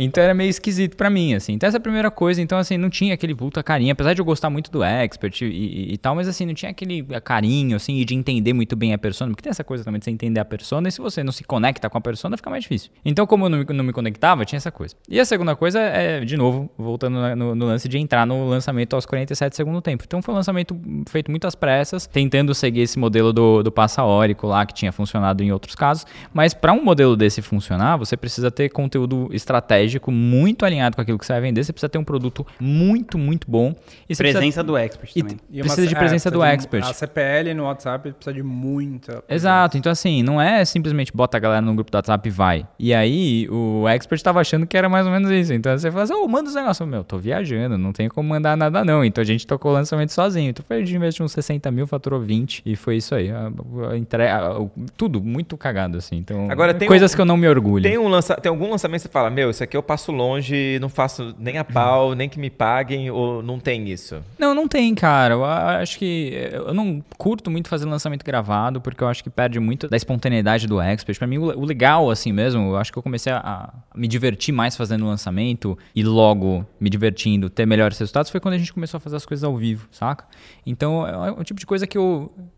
Então era meio esquisito para mim, assim. Então essa é a primeira coisa. Então, assim, não tinha aquele puta carinho. Apesar de eu gostar muito do expert e, e, e, tal, mas assim, não tinha aquele carinho, assim, e de entender muito bem a persona. Porque tem essa coisa também de você entender a persona. E se você não se conecta com a persona, fica mais difícil. Então, como eu não me, não me conectava, tinha essa coisa. E a segunda coisa é, de novo, voltando no, no, lance de entrar no lançamento aos 47 segundo tempo. Então foi um lançamento feito muitas pressas, tentando seguir esse modelo do, do passaórico lá, que tinha funcionado em outros casos. Mas para um modelo desse funcionar, você precisa ter conteúdo estratégico estratégico muito alinhado com aquilo que você vai vender, você precisa ter um produto muito, muito bom. E presença precisa... do expert também. E, precisa de presença é, do expert. A CPL no WhatsApp precisa de muita. Exato. Então, assim, não é simplesmente bota a galera no grupo do WhatsApp e vai. E aí, o expert estava achando que era mais ou menos isso. Então, você fala assim, oh, manda os negócios. Meu, tô viajando, não tem como mandar nada não. Então, a gente tocou o lançamento sozinho. Então, foi de investir uns 60 mil, faturou 20 e foi isso aí. A, a entrega, tudo muito cagado, assim. Então, Agora, tem coisas um, que eu não me orgulho. Tem, um lança, tem algum lançamento que você fala, meu, isso aqui eu passo longe, não faço nem a pau, nem que me paguem, ou não tem isso? Não, não tem, cara. Eu acho que eu não curto muito fazer lançamento gravado, porque eu acho que perde muito da espontaneidade do expert. Pra mim, o legal, assim mesmo, eu acho que eu comecei a me divertir mais fazendo lançamento e logo me divertindo, ter melhores resultados, foi quando a gente começou a fazer as coisas ao vivo, saca? Então, é um tipo de coisa que eu é,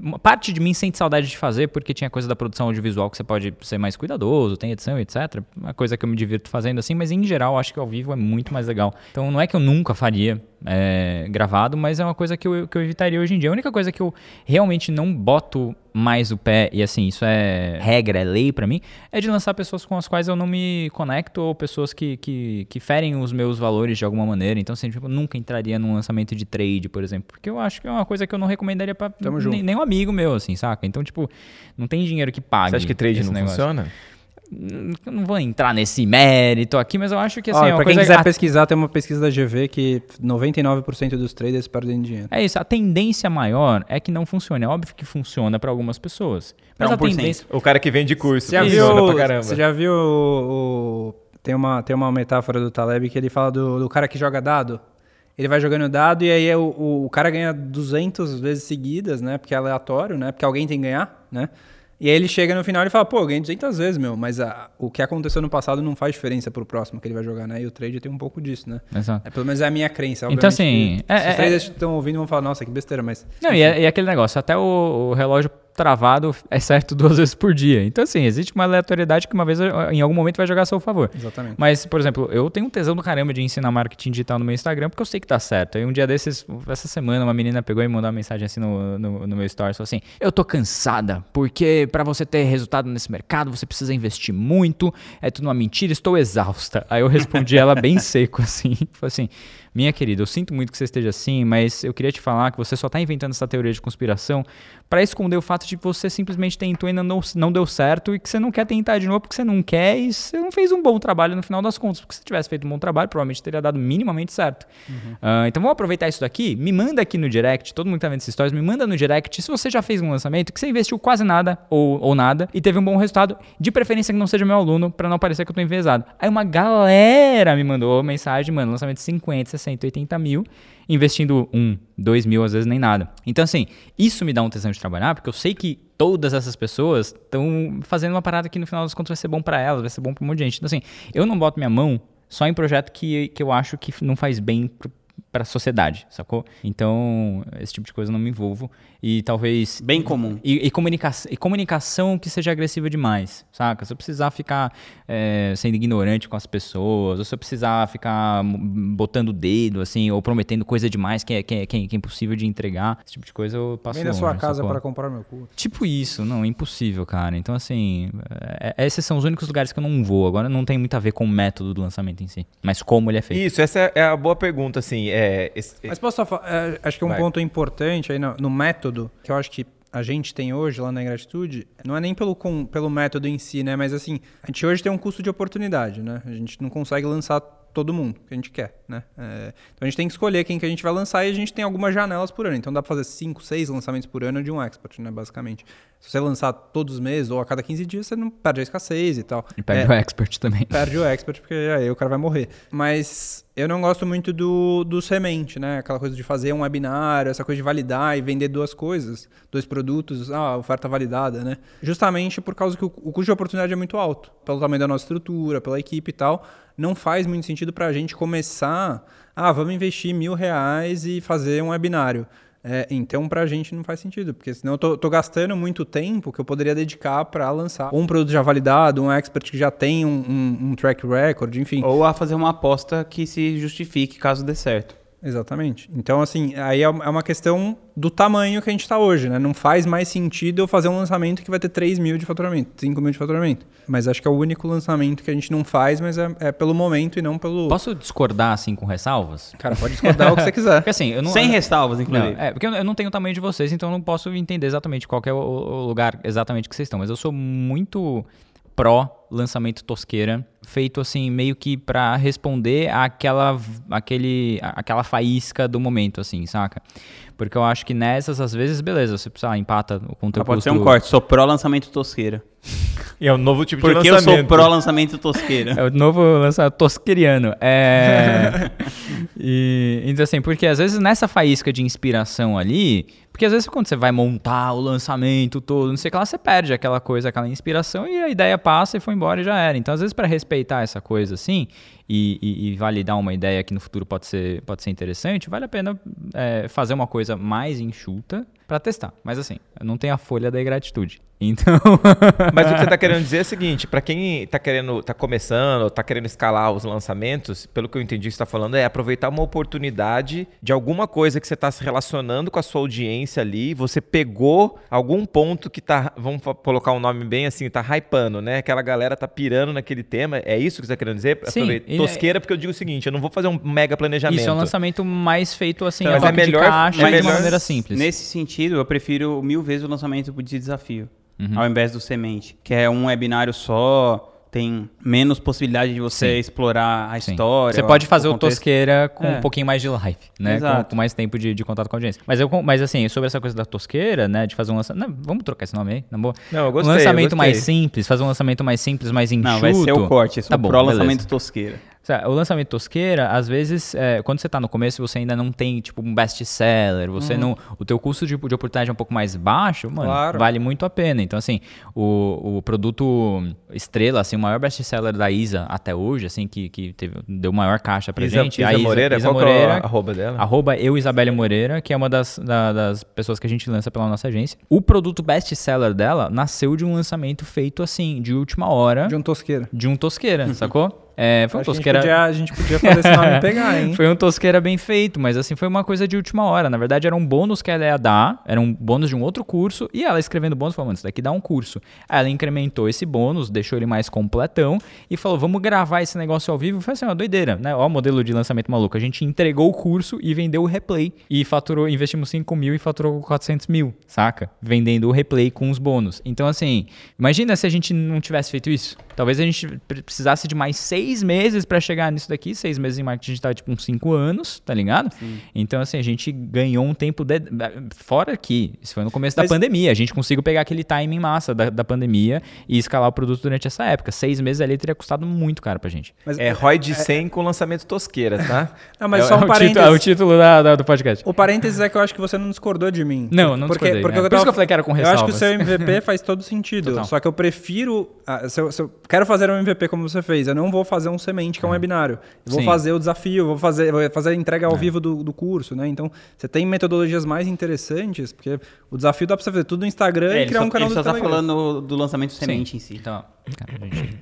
uma parte de mim sente saudade de fazer porque tinha coisa da produção audiovisual que você pode ser mais cuidadoso, tem edição, etc. Uma coisa que eu me divirto fazendo assim, mas em geral acho que ao vivo é muito mais legal. Então não é que eu nunca faria é, gravado, mas é uma coisa que eu, que eu evitaria hoje em dia. A única coisa que eu realmente não boto mais o pé, e assim, isso é regra, é lei para mim, é de lançar pessoas com as quais eu não me conecto ou pessoas que, que, que ferem os meus valores de alguma maneira. Então, assim, tipo, eu nunca entraria num lançamento de trade, por exemplo, porque eu acho que é uma coisa que eu não recomendaria pra nenhum amigo meu, assim, saca? Então, tipo, não tem dinheiro que pague. Você acha que trade não negócio. funciona? Não vou entrar nesse mérito aqui, mas eu acho que assim, Olha, é pra quem quiser a... pesquisar, tem uma pesquisa da GV que 99% dos traders perdem dinheiro. É isso, a tendência maior é que não funcione. É óbvio que funciona para algumas pessoas. Mas a tendência... O cara que vende curso, você já viu, pra caramba. Você já viu o, o, tem, uma, tem uma metáfora do Taleb que ele fala do, do cara que joga dado? Ele vai jogando dado e aí é o, o, o cara ganha 200 vezes seguidas, né? Porque é aleatório, né? Porque alguém tem que ganhar, né? E aí ele chega no final e fala, pô, eu ganhei 200 vezes, meu, mas a, o que aconteceu no passado não faz diferença pro próximo que ele vai jogar, né? E o trade tem um pouco disso, né? Exato. É, pelo menos é a minha crença. Então, assim... É, se os é, traders estão ouvindo vão falar, nossa, que besteira, mas... Não, e, é, e é aquele negócio, até o, o relógio travado é certo duas vezes por dia. Então, assim, existe uma aleatoriedade que uma vez, em algum momento, vai jogar a seu favor. Exatamente. Mas, por exemplo, eu tenho um tesão do caramba de ensinar marketing digital no meu Instagram, porque eu sei que tá certo. Aí um dia desses, essa semana, uma menina pegou e mandou uma mensagem assim no, no, no meu story, falou assim, eu tô cansada, porque para você ter resultado nesse mercado, você precisa investir muito, é tudo uma mentira, estou exausta. Aí eu respondi ela bem seco, assim, falei assim, minha querida, eu sinto muito que você esteja assim, mas eu queria te falar que você só está inventando essa teoria de conspiração para esconder o fato de que você simplesmente tentou e não, não deu certo e que você não quer tentar de novo porque você não quer e você não fez um bom trabalho no final das contas. Porque se tivesse feito um bom trabalho, provavelmente teria dado minimamente certo. Uhum. Uh, então vamos aproveitar isso daqui. Me manda aqui no direct, todo mundo que tá vendo essas histórias, me manda no direct se você já fez um lançamento que você investiu quase nada ou, ou nada e teve um bom resultado, de preferência que não seja meu aluno, para não parecer que eu tô envezado. Aí uma galera me mandou mensagem, mano, lançamento de 50, 60, 80 mil investindo um, dois mil, às vezes nem nada. Então, assim, isso me dá um tesão de trabalhar, porque eu sei que todas essas pessoas estão fazendo uma parada que no final das contas vai ser bom para elas, vai ser bom para um monte de gente. Então, assim, eu não boto minha mão só em projeto que, que eu acho que não faz bem para a sociedade, sacou? Então, esse tipo de coisa eu não me envolvo. E talvez. Bem comum. E, e, comunicação, e comunicação que seja agressiva demais, saca? Se eu precisar ficar é, sendo ignorante com as pessoas, ou se eu precisar ficar botando o dedo, assim, ou prometendo coisa demais que é, que é, que é, é impossível de entregar, esse tipo de coisa eu passo Vem da sua casa para comprar meu cu. Tipo isso, não, impossível, cara. Então, assim, é, esses são os únicos lugares que eu não vou. Agora não tem muito a ver com o método do lançamento em si, mas como ele é feito. Isso, essa é a boa pergunta, assim. É, esse... Mas posso só falar, é, acho que é um Vai. ponto importante aí no, no método que eu acho que a gente tem hoje lá na Ingratitude, não é nem pelo, com, pelo método em si, né? Mas assim, a gente hoje tem um custo de oportunidade, né? A gente não consegue lançar todo mundo que a gente quer, né? É, então a gente tem que escolher quem que a gente vai lançar e a gente tem algumas janelas por ano. Então dá para fazer 5, 6 lançamentos por ano de um export, né? Basicamente. Se você lançar todos os meses ou a cada 15 dias, você não perde a escassez e tal. E perde é, o expert também. Perde o expert, porque aí o cara vai morrer. Mas eu não gosto muito do, do semente, né? Aquela coisa de fazer um webinário, essa coisa de validar e vender duas coisas, dois produtos, ah, oferta validada, né? Justamente por causa que o, o custo de oportunidade é muito alto, pelo tamanho da nossa estrutura, pela equipe e tal não faz muito sentido para a gente começar, ah, vamos investir mil reais e fazer um webinário. É, então, para a gente não faz sentido, porque senão eu tô, tô, gastando muito tempo que eu poderia dedicar para lançar um produto já validado, um expert que já tem um, um, um track record, enfim. Ou a fazer uma aposta que se justifique caso dê certo. Exatamente. Então, assim, aí é, é uma questão do tamanho que a gente está hoje, né? Não faz mais sentido eu fazer um lançamento que vai ter 3 mil de faturamento, 5 mil de faturamento. Mas acho que é o único lançamento que a gente não faz, mas é, é pelo momento e não pelo. Posso discordar, assim, com ressalvas? Cara, pode discordar o que você quiser. Porque, assim, eu não, Sem ressalvas, inclusive. Não, é, porque eu não tenho o tamanho de vocês, então eu não posso entender exatamente qual é o lugar exatamente que vocês estão. Mas eu sou muito pró lançamento tosqueira feito assim meio que pra responder àquela, aquele, aquela faísca do momento, assim, saca? Porque eu acho que nessas, às vezes, beleza, você precisa empata com o teu Ah, pode ser um corte. Sou pró-lançamento tosqueira. E é um novo tipo Porque de eu lançamento. sou pró-lançamento tosqueira. É o novo lançamento tosqueriano. É. e, então, assim, porque às vezes nessa faísca de inspiração ali. Porque às vezes quando você vai montar o lançamento todo, não sei o que lá, você perde aquela coisa, aquela inspiração e a ideia passa e foi embora e já era. Então, às vezes, para respeitar essa coisa assim e, e- e validar uma ideia que no futuro pode ser, pode ser interessante, vale a pena é, fazer uma coisa mais enxuta para testar. Mas assim, não tem a folha da ingratitude. Então. Mas o que você tá querendo dizer é o seguinte, para quem tá querendo, tá começando, ou tá querendo escalar os lançamentos, pelo que eu entendi que você tá falando, é aproveitar uma oportunidade de alguma coisa que você tá se relacionando com a sua audiência ali, você pegou algum ponto que tá, vamos colocar um nome bem assim, tá hypando, né? Aquela galera tá pirando naquele tema, é isso que você tá querendo dizer? Sim, Aproveita- e- Tosqueira, porque eu digo o seguinte, eu não vou fazer um mega planejamento. Isso é um lançamento mais feito assim, Mas a é melhor- de caixa é de melhor- maneira simples. Nesse sentido, eu prefiro mil vezes o lançamento de desafio, Uhum. ao invés do semente, que é um webinário só, tem menos possibilidade de você Sim. explorar a Sim. história. Você pode fazer o contexto. tosqueira com É. um pouquinho mais de live, né? Com, com mais tempo de, de contato com a audiência. Mas, eu, mas assim, sobre essa coisa da tosqueira, né? De fazer um lançamento. Vamos trocar esse nome aí, na boa? Não, eu um gostei, eu lançamento gostei. mais simples, fazer um lançamento mais simples, mais enxuto. Não, vai ser o corte, esse Tá o bom, pró-lançamento beleza. tosqueira. O lançamento tosqueira, às vezes, é, quando você tá no começo, você ainda não tem, tipo, um best-seller, você não... O teu custo de, de oportunidade é um pouco mais baixo, mano, Claro. vale muito a pena. Então, assim, o, o produto estrela, assim, o maior best-seller da Isa até hoje, assim, que, que teve, deu maior caixa pra Isa, gente. Isa a Moreira, Isa qual é Moreira, arroba dela? Arroba eu, Isabelle Moreira, que é uma das, da- das pessoas que a gente lança pela nossa agência. O produto best-seller dela nasceu de um lançamento feito, assim, de última hora, De um tosqueira. de um tosqueira, sacou? É, foi um tosqueira... A gente, podia, a gente podia fazer esse nome pegar, hein? Foi um tosqueira bem feito, mas assim, foi uma coisa de última hora. Na verdade, era um bônus que ela ia dar, era um bônus de um outro curso, e ela escrevendo o bônus falou, mano, isso daqui dá um curso. Aí ela incrementou esse bônus, deixou ele mais completão, e falou, vamos gravar esse negócio ao vivo. Foi assim, uma doideira, né? Ó o modelo de lançamento maluco. A gente entregou o curso e vendeu o replay, e faturou, investimos 5 mil e faturou 400 mil, saca? Vendendo o replay com os bônus. Então, assim, imagina se a gente não tivesse feito isso. Talvez a gente pre- precisasse de mais seis meses pra chegar nisso daqui. Seis meses em marketing digital, tipo, uns cinco anos, tá ligado? Então, assim, a gente ganhou um tempo. de- Fora que isso foi no começo da Mas- pandemia. A gente conseguiu pegar aquele timing massa da, da pandemia e escalar o produto durante essa época. Seis meses ali teria custado muito caro pra gente. Mas, É ROI de 100 com lançamento tosqueira, tá? Não, mas é, só é um o título, parênteses. é o título da- da- do podcast. O parênteses é que eu acho que você não discordou de mim. Não, não porque, discordei, Porque é. eu Por isso tava- que eu falei que era com Eu acho que o ressalvas. seu MVP faz todo sentido. Total. Só que eu prefiro. ah, se eu, se eu quero fazer um MVP como você fez, eu não vou fazer um semente, que é um webinário. Eu vou Sim. fazer o desafio, vou fazer, vou fazer a entrega ao vivo do, do curso, né? Então, você tem metodologias mais interessantes, porque o desafio dá pra você fazer tudo no Instagram É, e ele criar só, um canal ele do só tá Telegram. falando do lançamento semente em si. Então, cara,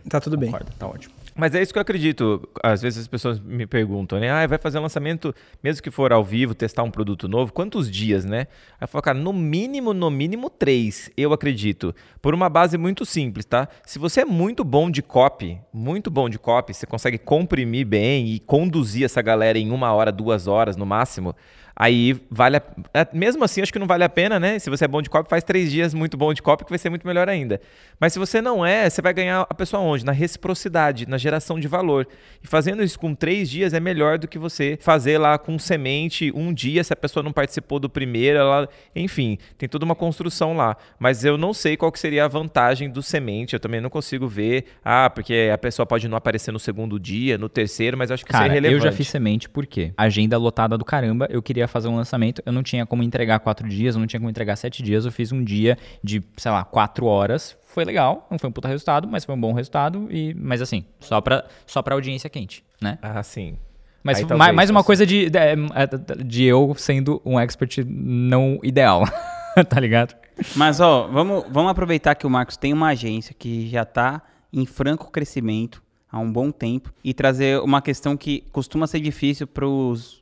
Tá tudo bem. tá ótimo. Mas é isso que eu acredito. Às vezes as pessoas me perguntam, né? Ah, vai fazer um lançamento, mesmo que for ao vivo, testar um produto novo, quantos dias, né? Aí eu falo, cara, no mínimo, no mínimo três, eu acredito. Por uma base muito simples, tá? Se você é muito bom de copy, muito bom de copy, você consegue comprimir bem e conduzir essa galera em uma hora, duas horas no máximo. Aí vale a... é, Mesmo assim, acho que não vale a pena, né? Se você é bom de copy, faz três dias muito bom de copy, que vai ser muito melhor ainda. Mas se você não é, você vai ganhar a pessoa onde? Na reciprocidade, na geração de valor. E fazendo isso com três dias é melhor do que você fazer lá com semente um dia, se a pessoa não participou do primeiro, ela... enfim, tem toda uma construção lá. Mas eu não sei qual que seria a vantagem do semente, eu também não consigo ver, ah, porque a pessoa pode não aparecer no segundo dia, no terceiro, mas acho que isso é Cara, eu relevante. já fiz semente porque agenda lotada do caramba, eu queria fazer um lançamento, eu não tinha como entregar quatro dias, eu não tinha como entregar sete dias, eu fiz um dia de, sei lá, quatro horas. Foi legal, não foi um puta resultado, mas foi um bom resultado. E, mas assim, só pra, só pra audiência quente, né? Ah, sim. Mas Aí ma- talvez mais uma fosse. coisa de, de, de eu sendo um expert não ideal, tá ligado? Mas, ó, vamos, vamos aproveitar que o Marcos tem uma agência que já tá em franco crescimento há um bom tempo e trazer uma questão que costuma ser difícil pros os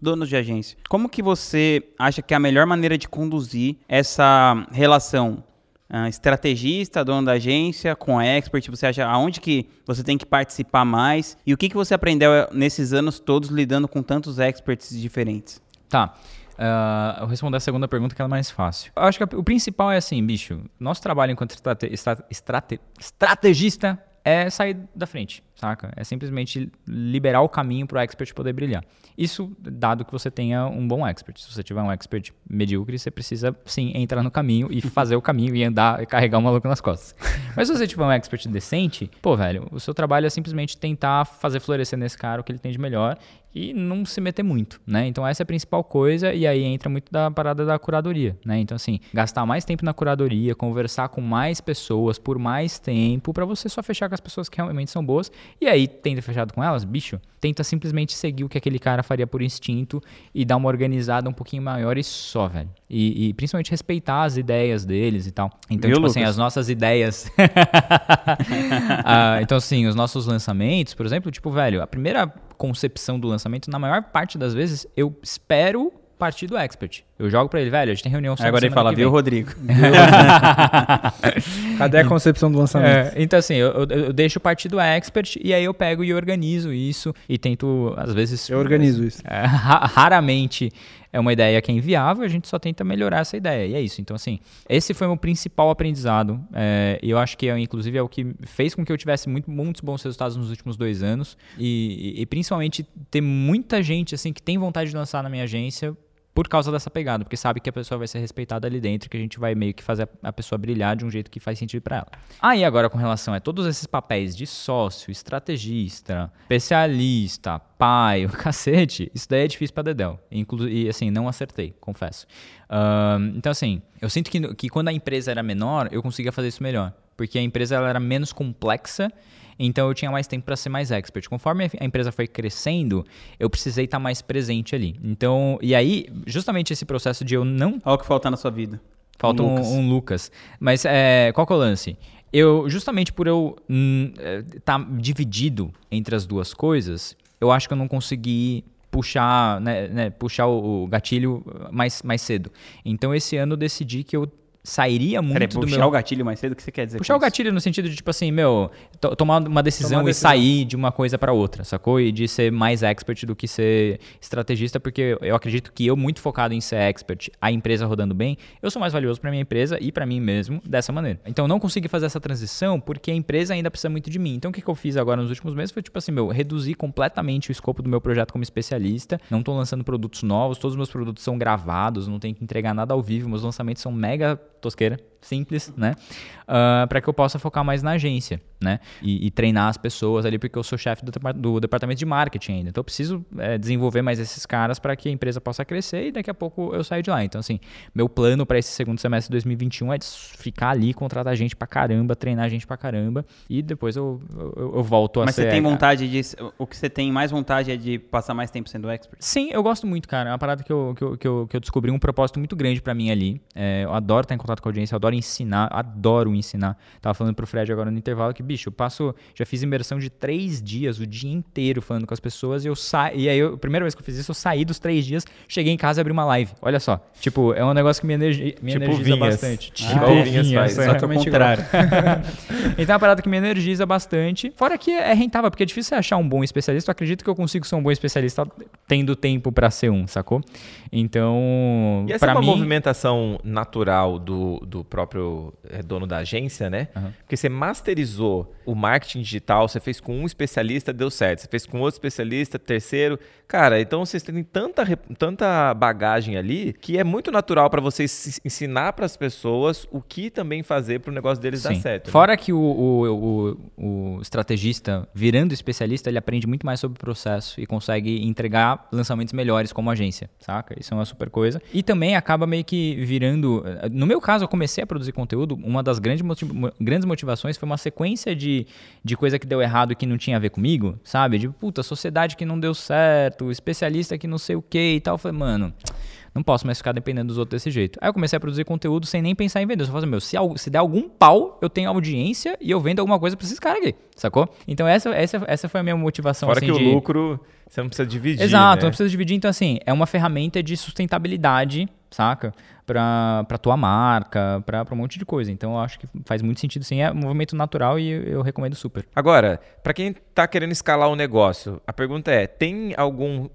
donos de agência. Como que você acha que é a melhor maneira de conduzir essa relação ah, estrategista, dono da agência, com expert? Você acha aonde que você tem que participar mais? E o que, que você aprendeu eh, nesses anos todos lidando com tantos experts diferentes? Tá. Ah, eu respondo a segunda pergunta que é mais fácil. Eu acho que o principal é assim, bicho. Nosso trabalho enquanto estrate- estra- estrate- estrategista é sair da frente, saca? É simplesmente liberar o caminho para o expert poder brilhar. Isso dado que você tenha um bom expert. Se você tiver um expert medíocre, você precisa sim entrar no caminho e fazer o caminho e andar e carregar o maluco nas costas. Mas se você tiver um expert decente, pô, velho, o seu trabalho é simplesmente tentar fazer florescer nesse cara o que ele tem de melhor e não se meter muito, né? Então essa é a principal coisa e aí entra muito da parada da curadoria, né? Então assim, gastar mais tempo na curadoria, conversar com mais pessoas por mais tempo para você só fechar com as pessoas que realmente são boas e aí tenta fechado com elas, bicho, tenta simplesmente seguir o que aquele cara faria por instinto e dar uma organizada um pouquinho maior e só, velho. E, e principalmente respeitar as ideias deles e tal. Então, Viu, tipo assim, Lucas? as nossas ideias. Ah, então, assim, os nossos lançamentos, por exemplo, tipo, velho, a primeira concepção do lançamento, na maior parte das vezes, eu espero partir do expert. Eu jogo pra ele, velho, a gente tem reunião só Agora ele fala, viu. Rodrigo? Cadê a concepção do lançamento? É, então, assim, eu, eu- eu deixo partir do expert e aí eu pego e organizo isso e tento, às vezes. Eu organizo isso. É, ra- raramente é uma ideia que é inviável, a gente só tenta melhorar essa ideia. E é isso. Então, assim, esse foi o meu principal aprendizado. é, E eu acho que, é, inclusive, é o que fez com que eu tivesse muito- muitos bons resultados nos últimos dois anos. E, e- e principalmente ter muita gente, assim, que tem vontade de lançar na minha agência por causa dessa pegada, porque sabe que a pessoa vai ser respeitada ali dentro, que a gente vai meio que fazer a pessoa brilhar de um jeito que faz sentido pra ela. Aí agora com relação a todos esses papéis de sócio, estrategista, especialista, pai, o cacete, isso daí é difícil pra Dedel. Inclu e assim, não acertei, confesso. Então assim, eu sinto que, que quando a empresa era menor, eu conseguia fazer isso melhor, porque a empresa ela era menos complexa então eu tinha mais tempo para ser mais expert. Conforme a empresa foi crescendo, eu precisei estar mais presente ali. Então, e aí, justamente esse processo de eu não Olha o que falta na sua vida. Falta um Lucas. um Lucas. Mas é, qual que é o lance? Eu, justamente por eu estar dividido entre as duas coisas, eu acho que eu não consegui puxar, né, né, puxar o, o gatilho mais, mais cedo. Então esse ano eu decidi que eu sairia muito Peraí, do puxar meu... o gatilho mais cedo, o que você quer dizer Puxar o gatilho no sentido de, tipo assim, meu, to- tomar uma decisão Tomar e decisão. sair de uma coisa pra outra, sacou? E de ser mais expert do que ser estrategista, porque eu acredito que eu, muito focado em ser expert, a empresa rodando bem, eu sou mais valioso pra minha empresa e pra mim mesmo dessa maneira. Então eu não consegui fazer essa transição porque a empresa ainda precisa muito de mim. Então o que, que eu fiz agora nos últimos meses foi, tipo assim, meu, reduzir completamente o escopo do meu projeto como especialista. Não tô lançando produtos novos, todos os meus produtos são gravados, não tenho que entregar nada ao vivo, meus lançamentos são mega tosqueira, simples, né? para que eu possa focar mais na agência, né? E, e treinar as pessoas ali, porque eu sou chefe do, do departamento de marketing ainda. Então eu preciso é, desenvolver mais esses caras para que a empresa possa crescer e daqui a pouco eu saio de lá. Então, assim, meu plano para esse segundo semestre de 2021 é ficar ali, contratar gente pra caramba, treinar gente pra caramba e depois eu, eu, eu volto a Mas ser. você tem vontade de. O que você tem mais vontade é de passar mais tempo sendo expert? Sim, eu gosto muito, cara. É uma parada que eu, que eu, que eu, que eu descobri um propósito muito grande pra mim ali. É, eu adoro estar em contato com a audiência, eu adoro ensinar, adoro ensinar. Tava falando pro Fred agora no intervalo que, bicho, eu passo. Já fiz imersão de três dias, o dia inteiro falando com as pessoas e eu saio. E aí, eu, a primeira vez que eu fiz isso, eu saí dos três dias, cheguei em casa e abri uma live. Olha só. Tipo, é um negócio que me, energi, me Tipo energiza Vinhas. bastante. Ah, Igual o Vinhas faz, é. Que o contrário. Então é uma parada que me energiza bastante. Fora que é rentável, porque é difícil você achar um bom especialista. Eu acredito que eu consigo ser um bom especialista tendo tempo pra ser um, sacou? Então, E essa pra é uma mim, movimentação natural do, do próprio eh, dono da agência, né? Porque você masterizou o marketing digital, você fez com um especialista, deu certo. Você fez com outro especialista, terceiro. Cara, então vocês têm tanta, tanta bagagem ali que é muito natural para vocês ensinar para as pessoas o que também fazer para o negócio deles dar Sim. certo. né? Fora que o, o, o, o estrategista, virando especialista, ele aprende muito mais sobre o processo e consegue entregar lançamentos melhores como agência, saca? Isso é uma super coisa. E também acaba meio que virando. No meu caso, eu comecei a produzir conteúdo, uma das grandes, grandes motivações foi uma sequência de, de coisa que deu errado e que não tinha a ver comigo, sabe? De puta, sociedade que não deu certo, especialista que não sei o que e tal. Eu falei, mano não posso mais ficar dependendo dos outros desse jeito. Aí eu comecei a produzir conteúdo sem nem pensar em vender. Eu só falei, meu, se, se der algum pau, eu tenho audiência e eu vendo alguma coisa pra esses caras aqui, sacou? Então essa, essa, essa foi a minha motivação, Fora assim, que de... o lucro você não precisa dividir. Exato, né? não precisa dividir. Então, assim, é uma ferramenta de sustentabilidade, saca? Pra tua marca, pra um monte de coisa. Então eu acho que faz muito sentido sim. É um movimento natural e eu, eu recomendo super. Agora, para quem está querendo escalar o um negócio, a pergunta é: tem algum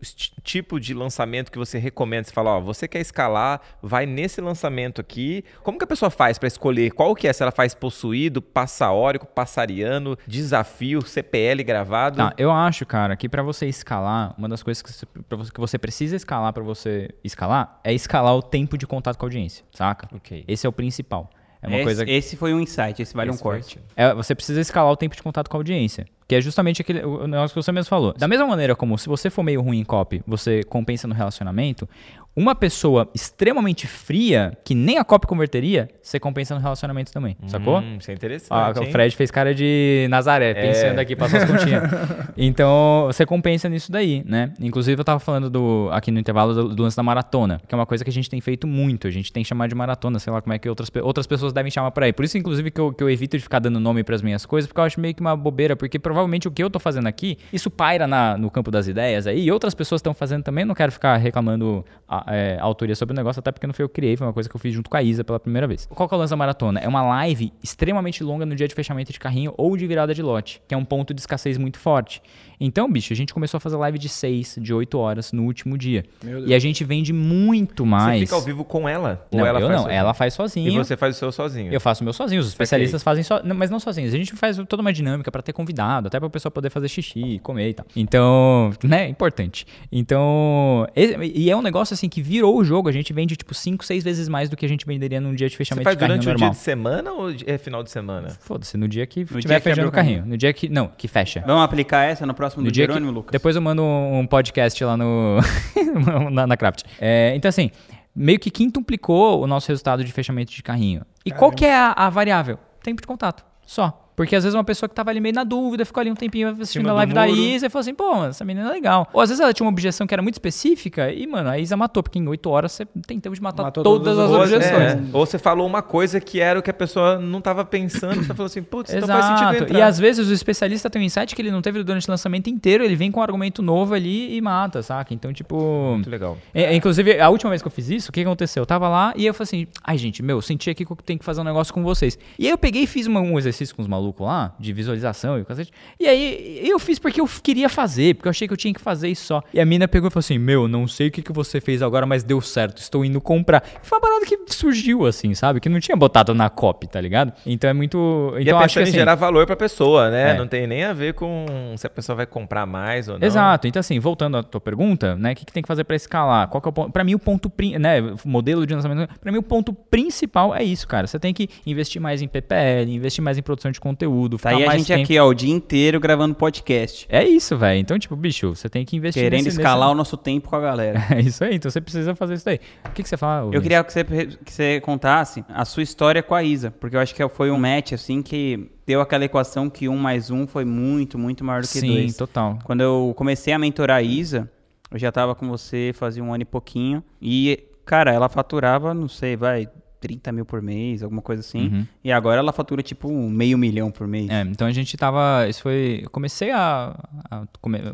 tipo de lançamento que você recomenda? Você fala, ó, você quer escalar, vai nesse lançamento aqui. Como que a pessoa faz para escolher qual que é? Se ela faz possuído, passaórico, passariano, desafio, CPL gravado? Tá, eu acho, cara, que para você escalar, uma das coisas que você, que você precisa escalar para você escalar é escalar o tempo de contato com a audiência, saca? Esse é o principal. É uma esse, coisa... esse foi um insight, esse vale Esse um corte. É, você precisa escalar o tempo de contato com a audiência. Que é justamente aquele o negócio que você mesmo falou. Da mesma maneira como se você for meio ruim em copy, você compensa no relacionamento, uma pessoa extremamente fria, que nem a copy converteria, você compensa no relacionamento também, sacou? Hum, isso é interessante. Ah, o? Fred fez cara de Nazaré, pensando aqui, passou as continhas. então, você compensa nisso daí, né? Inclusive, eu tava falando do, aqui no intervalo do, do lance da maratona, que é uma coisa que a gente tem feito muito. A gente tem chamado de maratona, sei lá como é que outras, outras pessoas devem chamar por aí. Por isso, inclusive, que eu, que eu evito de ficar dando nome pras minhas coisas, porque eu acho meio que uma bobeira, porque provavelmente o que eu tô fazendo aqui, isso paira na- no campo das ideias aí, e outras pessoas estão fazendo também. Não quero ficar reclamando a, é, autoria sobre o negócio, até porque não foi eu que criei, foi uma coisa que eu fiz junto com a Isa pela primeira vez. Qual que é o lance da maratona? É uma live extremamente longa no dia de fechamento de carrinho ou de virada de lote, que é um ponto de escassez muito forte. Então, bicho, a gente começou a fazer live de 6, de 8 horas no último dia. E a gente vende muito mais. Você fica ao vivo com ela? Não, ela eu faz não, sozinha? ela faz sozinha. E você faz o seu sozinho? Eu faço o meu sozinho, os especialistas fazem só, mas não sozinhos. A gente faz toda uma dinâmica pra ter convidado, até pra pessoa poder fazer xixi, comer e tal. Então, né, é importante. Então, e, é um negócio assim que virou o jogo, a gente vende tipo 5, 6 vezes mais do que a gente venderia num dia de Você fechamento faz de carrinho durante o normal. dia de semana ou é final de semana? Foda-se, no dia que dia tiver que fechando abre o o carrinho. carrinho. No dia que. Não, que fecha. Vamos aplicar essa no próximo No do dia que, Jerônimo, Lucas? depois eu mando um podcast lá no na, na Craft. É, então assim, meio que quintuplicou o nosso resultado de fechamento de carrinho. E qual que é a, a variável? Tempo de contato, só. Porque às vezes uma pessoa que tava ali meio na dúvida, ficou ali um tempinho assistindo a live da. Isa e falou assim, pô, mano, essa menina é legal. Ou às vezes ela tinha uma objeção que era muito específica e, mano, a Isa matou, porque em 8 horas você tem tempo de matar Matou todas, todas as objeções. é, ou você falou uma coisa que era o que a pessoa não estava pensando, você falou assim, putz, então faz sentido entrar. E às vezes o especialista tem um insight que ele não teve durante o lançamento inteiro, ele vem com um argumento novo ali e mata, saca? Então, tipo. Muito legal. É, inclusive, a última vez que eu fiz isso, o que aconteceu? Eu tava lá e eu falei assim, ai gente, meu, senti aqui que eu tenho que fazer um negócio com vocês. E aí eu peguei e fiz uma- um exercício com os malucos lá, de visualização e o cacete. E aí eu fiz porque eu queria fazer, porque eu achei que eu tinha que fazer isso só. E a mina pegou e falou assim, meu, não sei o que, que você fez agora, mas deu certo, estou indo comprar. E foi uma parada que surgiu assim, sabe? Que não tinha botado na copy, tá ligado? Então é muito... E Então é eu acho que em assim... gerar valor pra pessoa, né? É. Não tem nem a ver com se a pessoa vai comprar mais ou não. Exato. Então, assim, voltando à tua pergunta, né? O que, que tem que fazer para escalar? Qual que é o ponto? Pra mim, o ponto, né? Modelo de lançamento. Pra mim, o ponto principal é isso, cara. Você tem que investir mais em PPL, investir mais em produção de conteúdo. Tá ficar aí a gente tempo- aqui, ó, o dia inteiro gravando podcast. É isso, velho. Então, tipo, bicho, você tem que investir Querendo nesse- escalar nesse- o nosso tempo com a galera. É isso aí. Então, você precisa fazer isso daí. O que, que você fala? Eu queria que você, que você contasse a sua história com a Isa, porque eu acho que foi um match, assim, que deu aquela equação que um mais um foi muito, muito maior do que Sim, dois. total. Quando eu comecei a mentorar a Isa, eu já tava com você fazia um ano e pouquinho. E, cara, ela faturava, não sei, vai, 30 mil por mês, alguma coisa assim. Uhum. E agora ela fatura tipo um meio milhão por mês. É, então a gente tava. Isso foi. Eu comecei a. a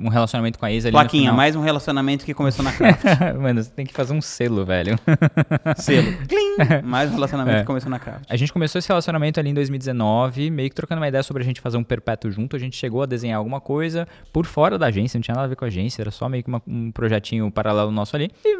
um relacionamento com a Isa ali. no Plaquinha, mais um relacionamento que começou na Craft. Mano, você tem que fazer um selo, velho. Selo. Clim! Mais um relacionamento É. que começou na Craft. A gente começou esse relacionamento ali em 2019, meio que trocando uma ideia sobre a gente fazer um perpétuo junto. A gente chegou a desenhar alguma coisa por fora da agência, não tinha nada a ver com a agência, era só meio que uma- um projetinho paralelo nosso ali. E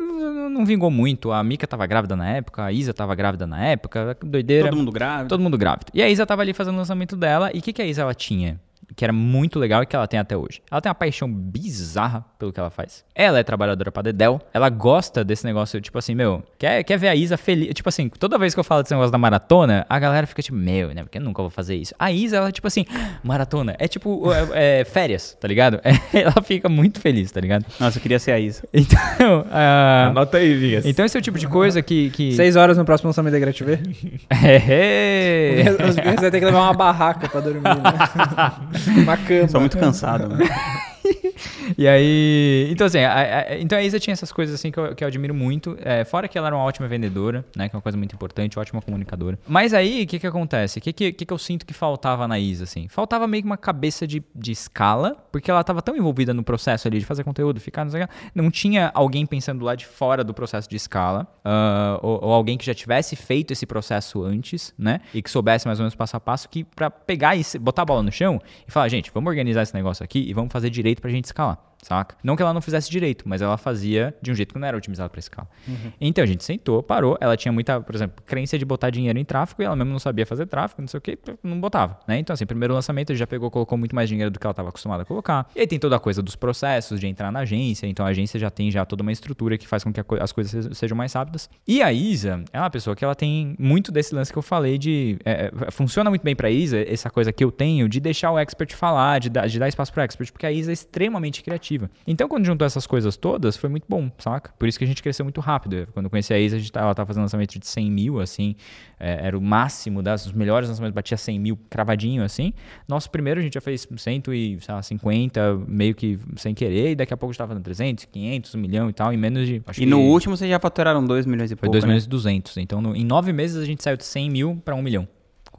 não vingou muito. A Mika tava grávida na época, a Isa tava grávida na época, doideira. Todo mundo grávido. Todo mundo grávido. E a Isa tava ali fazendo o lançamento dela. E o que, que a Isa ela tinha? Que era muito legal e que ela tem até hoje. Ela tem uma paixão bizarra pelo que ela faz. Ela é trabalhadora pra Dedel. Ela gosta desse negócio, tipo assim, meu, quer, quer ver a Isa feliz. Tipo assim, toda vez que eu falo desse negócio da maratona, a galera fica tipo, meu, né? Porque eu nunca vou fazer isso. A Isa, ela, tipo assim, maratona. É tipo é, é, férias, tá ligado? ela fica muito feliz, tá ligado? Nossa, eu queria ser a Isa. Então, ah, Anota aí, Vinhas. então esse é o tipo de coisa que. que... Seis horas no próximo lançamento da Gret TV. É. Os vai ter que levar uma barraca pra dormir, né? Uma cama. Sou muito cansado, mano. E aí. Então, assim, a, a, então a Isa tinha essas coisas assim que eu, que eu admiro muito. É, fora que ela era uma ótima vendedora, né? Que é uma coisa muito importante, ótima comunicadora. Mas aí, o que que acontece? O que, que, que, eu sinto que faltava na Isa, assim? Faltava meio que uma cabeça de, de escala, porque ela tava tão envolvida no processo ali de fazer conteúdo, ficar, não sei o que, não tinha alguém pensando lá de fora do processo de escala, uh, ou, ou, alguém que já tivesse feito esse processo antes, né? E que soubesse mais ou menos passo a passo, que para pegar e botar a bola no chão e falar, gente, vamos organizar esse negócio aqui e vamos fazer direito pra gente escalar saca? Não que ela não fizesse direito, mas ela fazia de um jeito que não era otimizado para escala. Uhum. Então a gente sentou, parou, ela tinha muita, por exemplo, crença de botar dinheiro em tráfego e ela mesmo não sabia fazer tráfego, não sei o que, não botava, né? Então assim, primeiro lançamento já pegou, colocou muito mais dinheiro do que ela estava acostumada a colocar. E aí tem toda a coisa dos processos de entrar na agência, então a agência já tem já toda uma estrutura que faz com que as coisas sejam mais rápidas. E a Isa é uma pessoa que ela tem muito desse lance que eu falei de é, é funciona muito bem para Isa essa coisa que eu tenho de deixar o expert falar, de dar, de dar espaço para expert, porque a Isa é extremamente criativa. Então quando juntou essas coisas todas, foi muito bom, saca? Por isso que a gente cresceu muito rápido. Quando eu conheci a Isa, a gente tava, ela tava fazendo lançamento de 100 mil, assim, é, era o máximo das, os melhores lançamentos, batia 100 mil cravadinho, assim. Nosso primeiro a gente já fez 150, meio que sem querer, e daqui a pouco a gente tava fazendo 300, 500, 1 milhão e tal, em menos de... e no último vocês já faturaram 2 milhões e pouco, Foi 2 né? milhões e 200. Então, no, em 9 meses a gente saiu de 100 mil para 1 milhão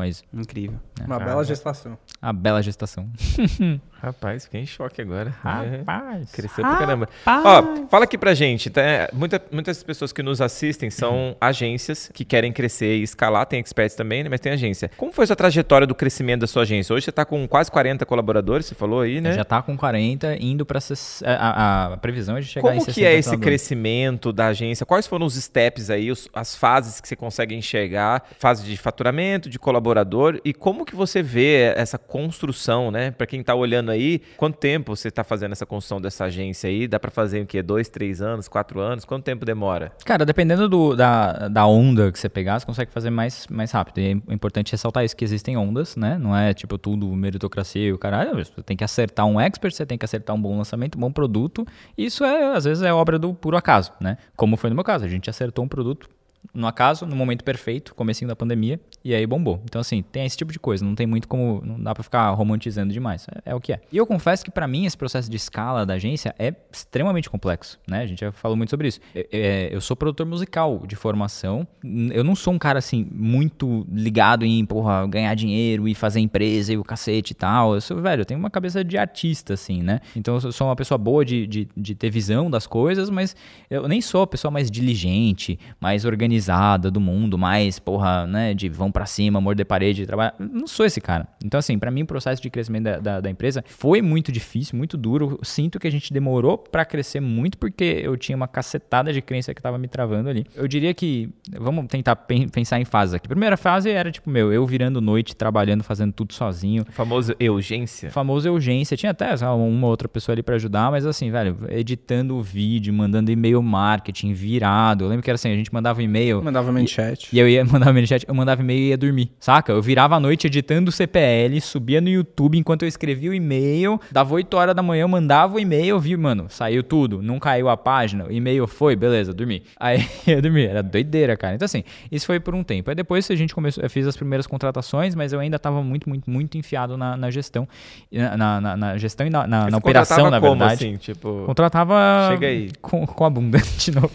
Isa. Incrível. É, Uma bela gestação. A bela gestação. Rapaz, fiquei em choque agora. Rapaz. É, cresceu pra caramba. Ó, fala aqui pra gente. Tá? Muita, muitas pessoas que nos assistem são uhum. agências que querem crescer e escalar. Tem experts também, né? mas tem agência. Como foi a sua trajetória do crescimento da sua agência? Hoje você tá com quase 40 colaboradores, você falou aí, né? Já tá com 40, indo pra... A, a, previsão é de chegar Como em 60 Como que é esse crescimento da agência? Quais foram os steps aí, os, as fases que você consegue enxergar? Fase de faturamento, de colaborador. E como que você vê essa construção, né? Pra quem tá olhando aí, quanto tempo você está fazendo essa construção dessa agência aí? Dá para fazer o quê? Dois, três anos, quatro anos? Quanto tempo demora? Cara, dependendo do, da, da onda que você pegar, você consegue fazer mais, mais rápido. E é importante ressaltar isso, que existem ondas, né? Não é tipo tudo meritocracia e o caralho. Você tem que acertar um expert, você tem que acertar um bom lançamento, um bom produto. Isso é, às vezes, é obra do puro acaso, né? Como foi no meu caso. A gente acertou um produto no acaso, no momento perfeito, comecinho da pandemia, e aí bombou. Então, assim, tem esse tipo de coisa, não tem muito como, não dá pra ficar romantizando demais, é, é o que é. E eu confesso que para mim esse processo de escala da agência é extremamente complexo, né? A gente já falou muito sobre isso. Eu, é, eu sou produtor musical de formação, eu não sou um cara, assim, muito ligado em, porra, ganhar dinheiro e fazer empresa e o cacete e tal. Eu sou, velho, eu tenho uma cabeça de artista, assim, né? Então, eu sou uma pessoa boa de, de, de ter visão das coisas, mas eu nem sou a pessoa mais diligente, mais organizada organizada do mundo, mais, porra, né, de vão para cima, morder parede, trabalhar. Não sou esse cara. Então, assim, para mim o processo de crescimento da, da, da, empresa foi muito difícil, muito duro. sinto que a gente demorou para crescer muito porque eu tinha uma cacetada de crença que tava me travando ali. Eu diria que, vamos tentar pensar em fases aqui. primeira fase era, tipo, meu, eu virando noite, trabalhando, fazendo tudo sozinho. O famoso urgência. famoso urgência. Tinha até uma outra pessoa ali para ajudar, mas assim, velho, editando o vídeo, mandando e-mail marketing virado. Eu lembro que era assim, a gente mandava e-mail e-mail. Mandava manchete. E, e eu ia mandar manchete, eu mandava e-mail e ia dormir, saca? Eu virava a noite editando o CPL, subia no YouTube enquanto eu escrevia o e-mail, dava 8 horas da manhã, eu mandava o e-mail, vi, mano, saiu tudo, não caiu a página, o e-mail foi, beleza, dormi. Aí eu dormi, era doideira, cara. Então assim, isso foi por um tempo. Aí depois a gente começou, eu fiz as primeiras contratações, mas eu ainda tava muito, muito, muito enfiado na, na gestão, na, na, na, gestão e na, na, na operação, na como, verdade. Assim, tipo... Contratava... Chega aí. Com, com a bunda, de novo.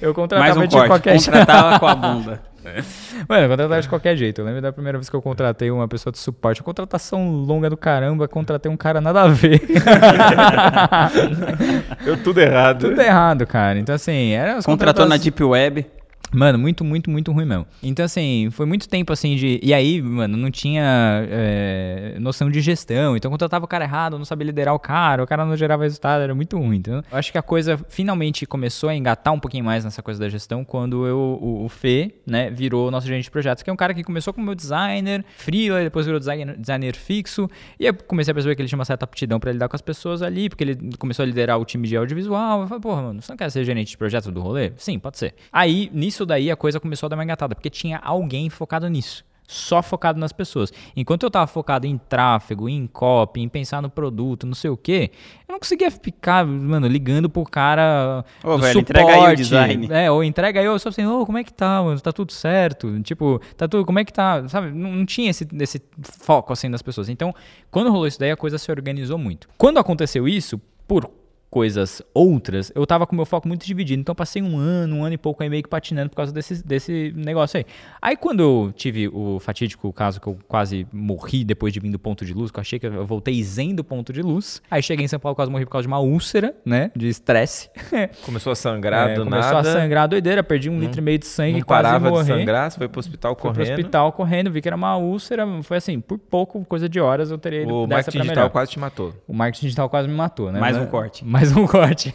eu contratava mais um de corte. qualquer Contratava com a bunda. Mano, eu contratava de qualquer jeito. Eu lembro da primeira vez que eu contratei uma pessoa de suporte. Uma contratação longa do caramba, contratei um cara nada a ver. Deu tudo errado. Tudo errado, cara. Então, assim, era. Contratou na Deep Web. Mano, muito, muito, muito ruim mesmo. Então, assim, foi muito tempo assim de. E aí, mano, não tinha é, noção de gestão. Então, contratava o cara errado, não sabia liderar o cara, o cara não gerava resultado, era muito ruim. Então, eu acho que a coisa finalmente começou a engatar um pouquinho mais nessa coisa da gestão quando eu, o, o Fê, né, virou nosso gerente de projetos, que é um cara que começou como meu designer, freela, depois virou designer, designer fixo. E eu comecei a perceber que ele tinha uma certa aptidão para lidar com as pessoas ali, porque ele começou a liderar o time de audiovisual. Eu falei, porra, mano, você não quer ser gerente de projetos do rolê? Sim, pode ser. Aí, nisso daí a coisa começou a dar uma engatada, porque tinha alguém focado nisso só focado nas pessoas. Enquanto eu tava focado em tráfego, em copy, em pensar no produto, não sei o quê, eu não conseguia ficar, mano, ligando pro cara Ô, do velho, suporte. entrega aí o design. É, ou entrega aí, eu só assim, ô, como é que tá, mano? Tá tudo certo? Tipo, tá tudo, como é que tá? Sabe? Não, não tinha esse, esse foco, assim, das pessoas. Então, quando rolou isso daí, a coisa se organizou muito. Quando aconteceu isso, por coisas outras, eu tava com meu foco muito dividido. Então eu passei um ano, um ano e pouco aí meio que patinando por causa desse, desse negócio aí. Aí quando eu tive o fatídico caso que eu quase morri depois de vir do ponto de luz, que eu achei que eu voltei zen do ponto de luz. Aí cheguei em São Paulo, quase morri por causa de uma úlcera, né? De estresse. Começou a sangrar É, do começou nada. a sangrar doideira, perdi um litro e meio de sangue, Não quase parava morri. de sangrar, você foi pro hospital Fui pro correndo. hospital correndo, vi que era uma úlcera, foi assim, por pouco, coisa de horas eu teria O marketing digital melhor. quase te matou. O marketing digital quase me matou, né? Mais Mas- um corte. Mais um corte.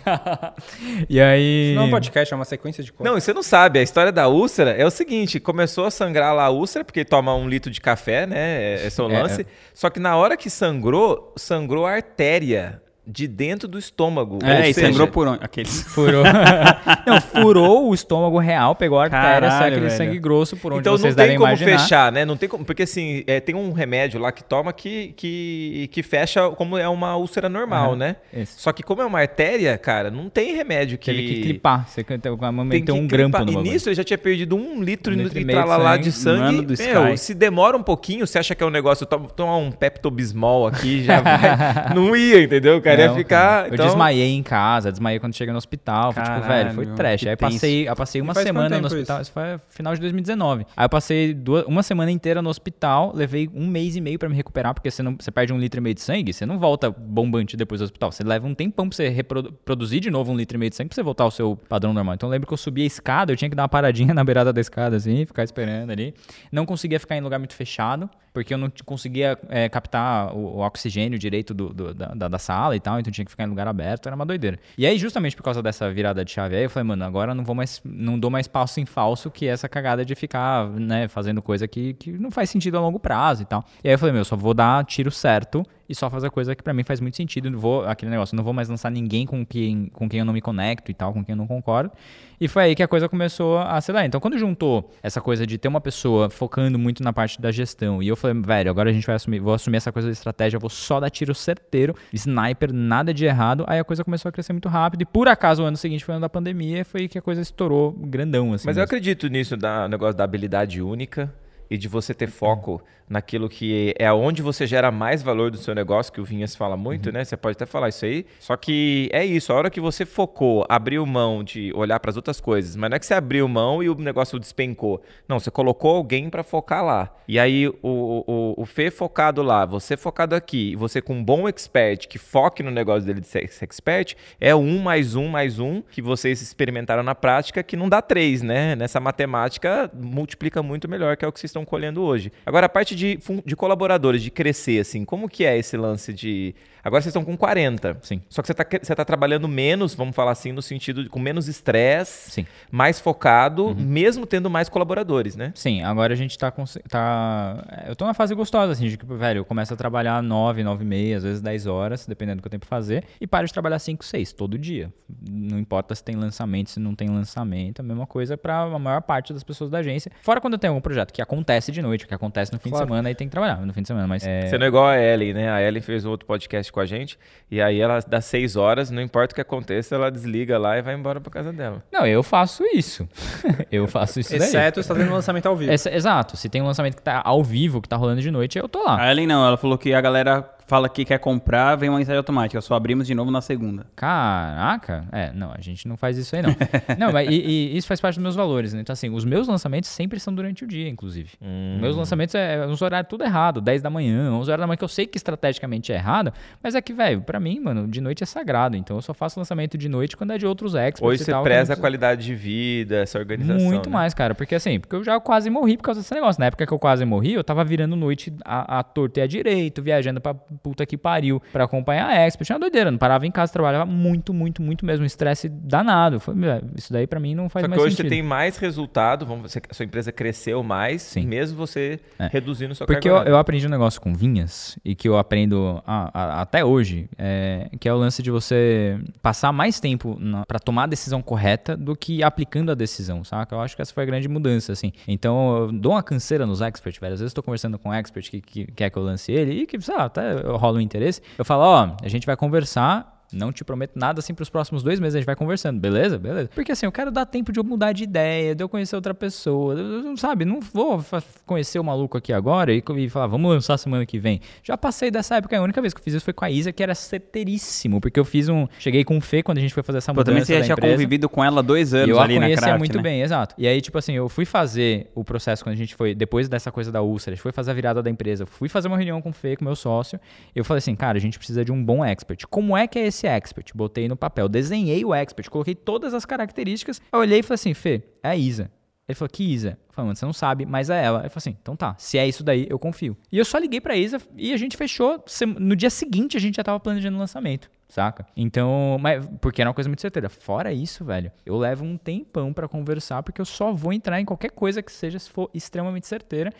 e aí. Isso não é um podcast, é uma sequência de coisas. Não, e você não sabe, a história da úlcera é o seguinte, começou a sangrar lá a úlcera, porque toma um litro de café, né, esse é o É, lance, só que na hora que sangrou, sangrou a artéria de dentro do estômago. É, ou e seja, sangrou por onde? Aqueles. Furou. não, furou o estômago real, pegou a artéria, saiu aquele velho. sangue grosso por onde Então vocês não tem devem como imaginar. fechar, né? Não tem como, porque assim, é, tem um remédio lá que toma que, que, que fecha como é uma úlcera normal, Aham, né? isso. Só que como é uma artéria, cara, não tem remédio que... Teve que clipar. Você tem Tem que um grampo no E nisso ele já tinha perdido um litro, Um litro e e meio de lá sangue. de sangue. Mano do Meu, Sky. se demora um pouquinho, você acha que é um negócio, to- tomar um Pepto-Bismol aqui já vai. não ia, entendeu? Cara ia Não, ficar. então- Eu desmaiei em casa, desmaiei quando cheguei no hospital. Foi, tipo, Caralho, velho, foi trash. Aí passei, eu passei uma semana no hospital. isso? Isso foi final de 2019. Aí eu passei duas- uma semana inteira no hospital, levei um mês e meio pra me recuperar, porque você, não, você perde um litro e meio de sangue, você não volta bombante depois do hospital. Você leva um tempão pra você reprodu- produzir de novo um litro e meio de sangue pra você voltar ao seu padrão normal. Então eu lembro que eu subia a escada, eu tinha que dar uma paradinha na beirada da escada, assim, ficar esperando ali. Não conseguia ficar em lugar muito fechado, porque eu não conseguia é, captar o, o oxigênio direito do- do- da, da- sala e tal, então tinha que ficar em lugar aberto, era uma doideira. E aí, justamente por causa dessa virada de chave aí, eu falei, mano, agora não vou mais, não dou mais passo em falso que essa cagada de ficar, né, fazendo coisa que, que não faz sentido a longo prazo e tal. E aí eu falei, meu, só vou dar tiro certo e só fazer coisa que pra mim faz muito sentido. Não vou, aquele negócio, não vou mais lançar ninguém com quem, com quem eu não me conecto e tal, com quem eu não concordo. E foi aí que a coisa começou a acelerar. Então, quando juntou essa coisa de ter uma pessoa focando muito na parte da gestão, e eu falei, velho, agora a gente vai assumir, vou assumir essa coisa da estratégia, vou só dar tiro certeiro, sniper, nada de errado. Aí a coisa começou a crescer muito rápido. E por acaso, o ano seguinte foi o ano da pandemia, foi que a coisa estourou grandão, assim. Mas eu mesmo. acredito nisso, da negócio da habilidade única e de você ter foco naquilo que é onde você gera mais valor do seu negócio, que o Vinhas fala muito, né? Você pode até falar isso aí. Só que é isso, a hora que você focou, abriu mão de olhar para as outras coisas, mas não é que você abriu mão e o negócio despencou. Não, você colocou alguém para focar lá. E aí o, o, o Fê focado lá, você focado aqui, e você com um bom expert que foque no negócio dele de ser expert, é um mais um mais um que vocês experimentaram na prática que não dá três, né? Nessa matemática multiplica muito melhor, que é o que vocês estão colhendo hoje. Agora, a parte de, de colaboradores, de crescer, assim, como que é esse lance de. Agora vocês estão com 40. Sim. Só que você está você tá trabalhando menos, vamos falar assim, no sentido de com menos estresse, Sim. mais focado, mesmo tendo mais colaboradores, né? Sim, agora a gente tá, com, tá. Eu tô numa fase gostosa, assim, de que, velho, eu começo a trabalhar 9, 9 e meia, às vezes 10 horas, dependendo do que eu tenho pra fazer, e paro de trabalhar 5, 6, todo dia. Não importa se tem lançamento, se não tem lançamento, a mesma coisa pra a maior parte das pessoas da agência. Fora quando eu tenho algum projeto que acontece de noite, que acontece no fim Claro. de semana, aí tem que trabalhar no fim de semana, mas. É, Você não é igual a Ellen, né? A Ellen fez outro podcast com a gente, e aí ela dá seis horas, não importa o que aconteça, ela desliga lá e vai embora pra casa dela. Não, eu faço isso. eu faço isso daí. Exceto está tendo lançamento ao vivo. Exato. Se tem um lançamento que tá ao vivo, que tá rolando de noite, eu tô lá. A Ellen não, ela falou que a galera fala que quer comprar, vem uma mensagem automática. Só abrimos de novo na segunda. Caraca, é, não, a gente não faz isso aí não. não, mas e, e isso faz parte dos meus valores, né? Então, assim, os meus lançamentos sempre são durante o dia, inclusive. Os meus lançamentos é uns horários tudo errado, 10 da manhã, 11 horas da manhã, que eu sei que estrategicamente é errado, mas é que, velho, pra mim, mano, de noite é sagrado. Então eu só faço lançamento de noite quando é de outros experts Hoje você tal, preza a qualidade de vida, essa organização. Muito né? mais, cara. Porque assim, porque eu já quase morri por causa desse negócio. Na época que eu quase morri, eu tava virando noite a, a torta e a direito, viajando pra, puta que pariu pra acompanhar a Expert. Tinha uma doideira, não parava em casa, trabalhava muito, muito, muito mesmo. Um estresse danado. Foi, "Meu, isso daí pra mim não faz Só que mais hoje sentido. você tem mais resultado, vamos, você, a sua empresa cresceu mais, Sim. mesmo você É. reduzindo sua Porque eu, eu aprendi um negócio com vinhas e que eu aprendo a- a- até hoje, é, que é o lance de você passar mais tempo na, pra tomar a decisão correta do que aplicando a decisão, saca? Eu acho que essa foi a grande mudança, assim. Então, eu dou uma canseira nos experts, velho. Às vezes eu tô conversando com um expert que, que quer que eu lance ele e que, sei lá, até rola um interesse. Eu falo, ó, a gente vai conversar não te prometo nada assim pros próximos dois meses, a gente vai conversando, beleza? Beleza. Porque assim, eu quero dar tempo de eu mudar de ideia, de eu conhecer outra pessoa, eu- eu- sabe? Não vou conhecer o maluco aqui agora e, e falar, vamos lançar semana que vem. Já passei dessa época, a única vez que eu fiz isso foi com a Isa, que era certeiríssimo, porque eu fiz um. Cheguei com o Fê quando a gente foi fazer essa Pô, também mudança. você da tinha convivido com ela dois anos eu a ali na conhecia Craft, muito né? bem, exato. E aí, tipo assim, eu fui fazer o processo quando a gente foi, depois dessa coisa da úlcera, a gente foi fazer a virada da empresa, fui fazer uma reunião com o Fê, com meu sócio, eu falei assim, cara, a gente precisa de um bom expert. Como é que é esse expert? Botei no papel, desenhei o expert, coloquei todas as características, eu olhei e falei assim, Fê, é a Isa. Ele falou, que Isa? Eu falei, mano, você não sabe, mas é ela. Ele falou assim, então tá, se é isso daí, eu confio. E eu só liguei pra Isa e a gente fechou. No dia seguinte a gente já tava planejando o lançamento, saca? Então, mas, porque era uma coisa muito certeira. Fora isso, velho, eu levo um tempão pra conversar, porque eu só vou entrar em qualquer coisa que seja se for extremamente certeira.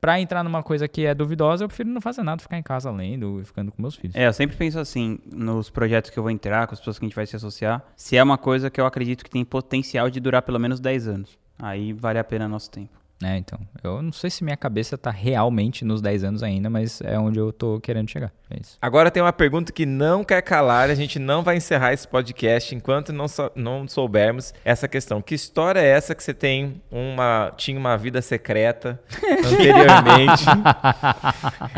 Pra entrar numa coisa que é duvidosa, eu prefiro não fazer nada, ficar em casa lendo e ficando com meus filhos. É, eu sempre penso assim, nos projetos que eu vou entrar, com as pessoas que a gente vai se associar, se é uma coisa que eu acredito que tem potencial de durar pelo menos 10 anos. Aí vale a pena nosso tempo. É, então. Eu não sei se minha cabeça tá realmente nos 10 anos ainda, mas é onde eu tô querendo chegar. É isso. Agora tem uma pergunta que não quer calar, a gente não vai encerrar esse podcast enquanto não, sou- não soubermos essa questão. Que história é essa que você tem uma tinha uma vida secreta anteriormente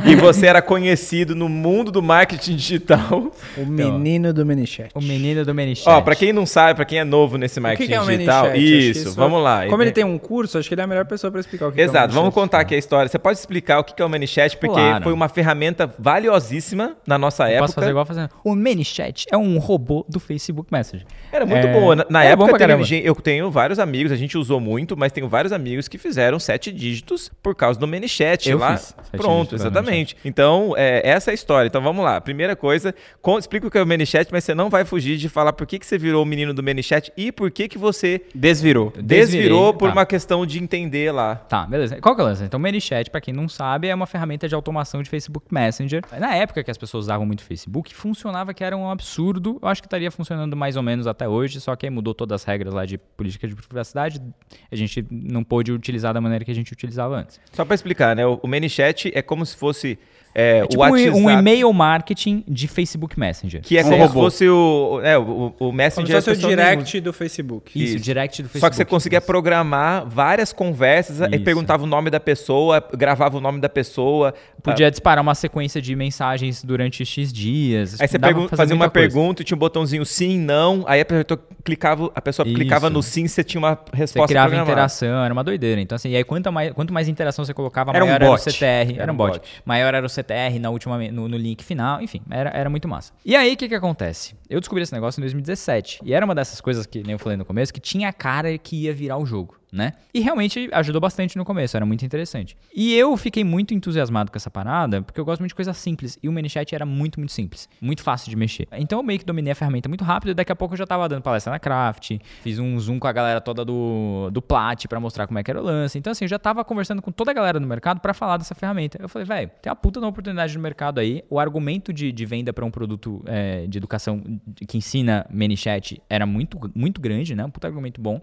e você era conhecido no mundo do marketing digital? O menino do Minichat. O menino do Menichat. Ó, pra quem não sabe, pra quem é novo nesse O marketing que, que é o digital, Minichat? Que isso, vamos lá. Como ele tem um curso, acho que ele é a melhor pessoa pra explicar o que que é o Exato, vamos contar aqui a história. Você pode explicar o que é o ManyChat, porque Claro. foi uma ferramenta valiosíssima na nossa Eu época. posso fazer igual fazendo. O ManyChat é um robô do Facebook Messenger. Era muito É, boa. Na, na era bom época, teve gen- eu tenho vários amigos, a gente usou muito, mas tenho vários amigos que fizeram sete dígitos por causa do ManyChat Eu lá. fiz sete Pronto, exatamente. Então, é, essa é a história. Então, vamos lá. Primeira coisa, con- explica o que é o ManyChat, mas você não vai fugir de falar por que, que você virou o menino do ManyChat e por que, que você Desvirou. desvirou Desvirei, por tá. uma questão de entender lá. Tá, beleza. Qual que é o lance? Então, o ManyChat, pra quem não sabe, é uma ferramenta de automação de Facebook Messenger. Na época que as pessoas usavam muito Facebook, funcionava que era um absurdo. Eu acho que estaria funcionando mais ou menos até hoje, só que aí mudou todas as regras lá de política de privacidade. A gente não pôde utilizar da maneira que a gente utilizava antes. Só para explicar, né? O, o ManyChat é como se fosse é, É tipo o um, WhatsApp. um e-mail marketing de Facebook Messenger. Que é Um como se fosse o, é, o, o Como Messenger. se fosse o nem direct do Facebook. Isso, Isso. direct do Facebook. Só que você conseguia Isso. programar várias conversas e Isso. perguntava o nome da pessoa, gravava o nome da pessoa. Podia disparar uma sequência de mensagens durante X dias. Aí você pergun- fazia uma coisa. pergunta e tinha um botãozinho sim, não. Aí a pessoa clicava, a pessoa Isso. clicava no sim e você tinha uma Você resposta criava programada. interação, era uma doideira. Então, assim, e aí quanto mais, quanto mais interação você colocava, Era um maior era o. CTR. Era, Era um bot. bot. Maior era o CTR na última, no, no link final. Enfim, era, era muito massa. E aí, o que que acontece? Eu descobri esse negócio em 2017. E era uma dessas coisas que, nem eu falei no começo, que tinha a cara que ia virar o jogo. Né? E realmente ajudou bastante no começo, era muito interessante. E eu fiquei muito entusiasmado com essa parada, porque eu gosto muito de coisa simples. E o ManyChat era muito, muito simples. Muito fácil de mexer. Então eu meio que dominei a ferramenta muito rápido. E daqui a pouco eu já tava dando palestra na Craft. Fiz um zoom com a galera toda do, do Plat pra mostrar como é que era o lance. Então, assim, eu já tava conversando com toda a galera no mercado pra falar dessa ferramenta. Eu falei, velho, tem uma puta oportunidade no mercado aí. O argumento de, de venda pra um produto é, de educação que ensina ManyChat era muito, muito grande, né? Um puta argumento bom.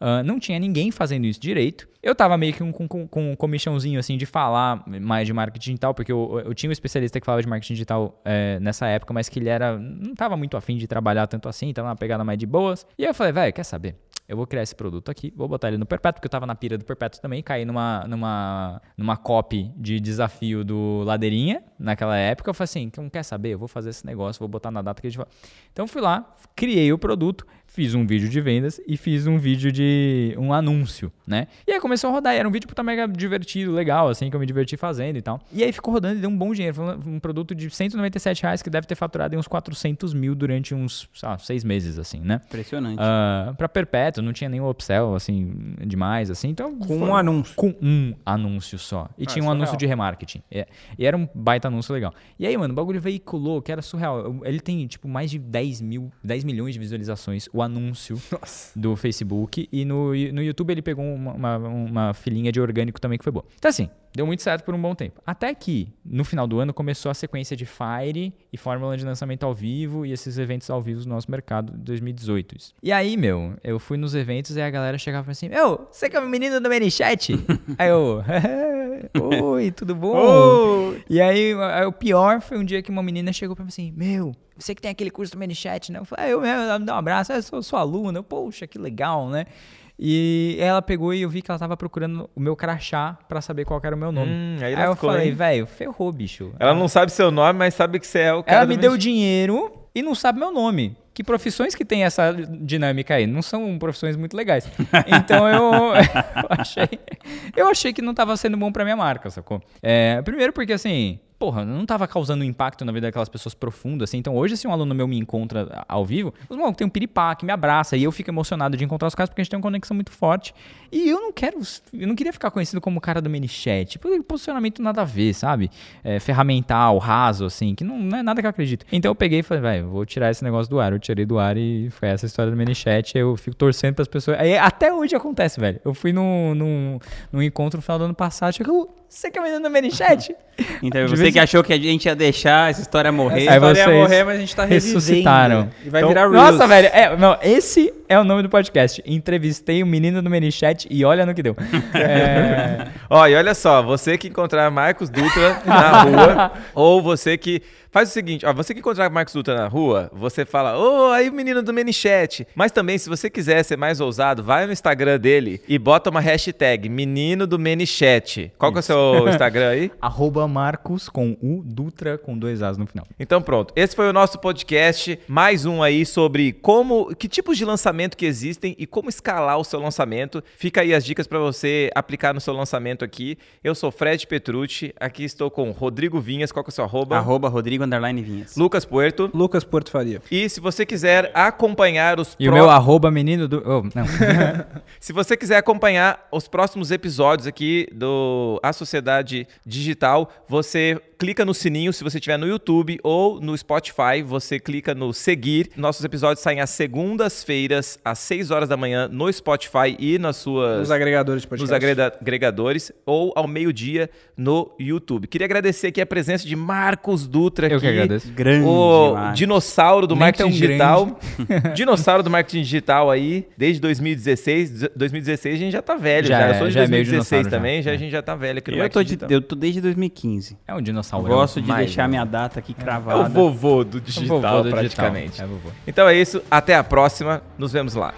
Ah, não tinha ninguém fazendo isso direito. Eu tava meio que com, com, com um comichãozinho assim de falar mais de marketing digital, porque eu, eu tinha um especialista que falava de marketing digital eh, nessa época, mas que ele era. não tava muito afim de trabalhar tanto assim, tava uma pegada mais de boas. E aí eu falei, velho, quer saber? Eu vou criar esse produto aqui, vou botar ele no Perpétuo, porque eu tava na pira do Perpétuo também, caí numa, numa, numa copy de desafio do Ladeirinha naquela época. Eu falei assim, não quer saber? Eu vou fazer esse negócio, vou botar na data que a gente vai. Então fui lá, criei o produto, fiz um vídeo de vendas e fiz um vídeo de um anúncio, né? E aí começou a rodar, e era um vídeo puta mega divertido, legal, assim, que eu me diverti fazendo e tal. E aí ficou rodando e deu um bom dinheiro. Foi um produto de 197 reais que deve ter faturado em uns 400 mil durante uns, sei lá, seis meses, assim, né? Impressionante. Ah, pra perpétuo, não tinha nenhum upsell, assim, demais, assim. Então, Com foi- um anúncio. com um anúncio só. E Ah, tinha um anúncio real. de remarketing. É, E era um baita anúncio legal. E aí, mano, o bagulho veiculou, que era surreal. Ele tem, tipo, mais de 10 mil, 10 milhões de visualizações, o anúncio do Facebook. E no, no YouTube ele pegou uma, uma, uma filinha de orgânico também que foi boa. Então, assim, deu muito certo por um bom tempo. Até que, no final do ano, começou a sequência de Fire e Fórmula de lançamento ao vivo e esses eventos ao vivo no nosso mercado de 2018. isso. E aí, meu, eu fui nos eventos e a galera chegava e assim: Meu, você que é o menino do Manichat? aí eu, oi, tudo bom? E aí, aí, o pior foi um dia que uma menina chegou pra mim assim: Meu, você que tem aquele curso do Manichat, né? Eu falei, ah, eu mesmo, ela me dá um abraço, eu sou sua aluna, eu, poxa, que legal, né? E ela pegou e eu vi que ela tava procurando o meu crachá pra saber qual era o meu nome. Hum, aí aí eu lascou, falei, velho, ferrou, bicho. Ela não sabe seu nome, mas sabe que você é o cara. Ela me deu dinheiro e não sabe meu nome. Que profissões que tem essa dinâmica aí? Não são profissões muito legais. Então eu, eu achei, eu achei que não tava sendo bom pra minha marca, sacou? É, primeiro porque assim, porra, não tava causando impacto na vida daquelas pessoas profundo assim. Então hoje se um aluno meu me encontra ao vivo, os malucos tem um piripá que me abraça e eu fico emocionado de encontrar os caras porque a gente tem uma conexão muito forte. E eu não quero, eu não queria ficar conhecido como o cara do Manichat. Porque posicionamento nada a ver, sabe? É, ferramental, raso, assim, que não, não é nada que eu acredito. Então eu peguei e falei, vai, vou tirar esse negócio do ar. Eu tirei do ar e foi essa história do Manichat. Eu fico torcendo pras pessoas. Aí, até hoje acontece, velho. Eu fui num, num, num encontro no final do ano passado, chegou, você que é menino do Manichat? Então, De você que achou que a gente ia deixar essa história morrer. Essa história ia morrer, mas a gente tá ressuscitaram. E vai Então, virar Reels. Nossa, velho. É, não, esse é o nome do podcast. Entrevistei o menino do Manichat e olha no que deu. É, Ó, e olha só, você que encontrar Marcos Dutra na rua, ou você que. Faz o seguinte, ó, você que encontrar Marcos Dutra na rua, você fala, ô, aí o menino do Manichat. Mas também, se você quiser ser mais ousado, vai no Instagram dele e bota uma hashtag menino do Manichat. Qual que é o seu Instagram aí? arroba Marcos com U, Dutra com dois As no final. Então pronto, esse foi o nosso podcast, mais um aí sobre como, que tipos de lançamento que existem e como escalar o seu lançamento. Fica aí as dicas para você aplicar no seu lançamento aqui. Eu sou Fred Petrucci, aqui estou com Rodrigo Vinhas, qual que é o seu arroba? Arroba Rodrigo Underline Vinhas. Lucas Puerto. Lucas Porto Faria. E se você quiser acompanhar os E o pró- meu arroba menino do. oh, não. Se você quiser acompanhar os próximos episódios aqui do A Sociedade Digital, você clica no sininho se você estiver no YouTube ou no Spotify, você clica no seguir. Nossos episódios saem às segundas-feiras, às 6 horas da manhã, no Spotify e nas suas Os agregadores de podcast. nos agrega- agregadores ou ao meio-dia no YouTube. Queria agradecer aqui a presença de Marcos Dutra Eu aqui. que agradeço. Grande O dinossauro do Nem marketing digital. dinossauro do marketing digital aí, desde 2016. 2016 a gente já tá velho Já já. Eu é, sou de já é meio 2016 dinossauro já. também, já. É. a gente já tá velho aqui no Eu marketing tô, de, digital. eu tô desde 2015. É um dinossauro. Gosto de mais, deixar né? minha data aqui É cravada. o vovô do É digital, vovô do digital. praticamente. É o vovô. Então é isso, até a próxima, nos vemos lá.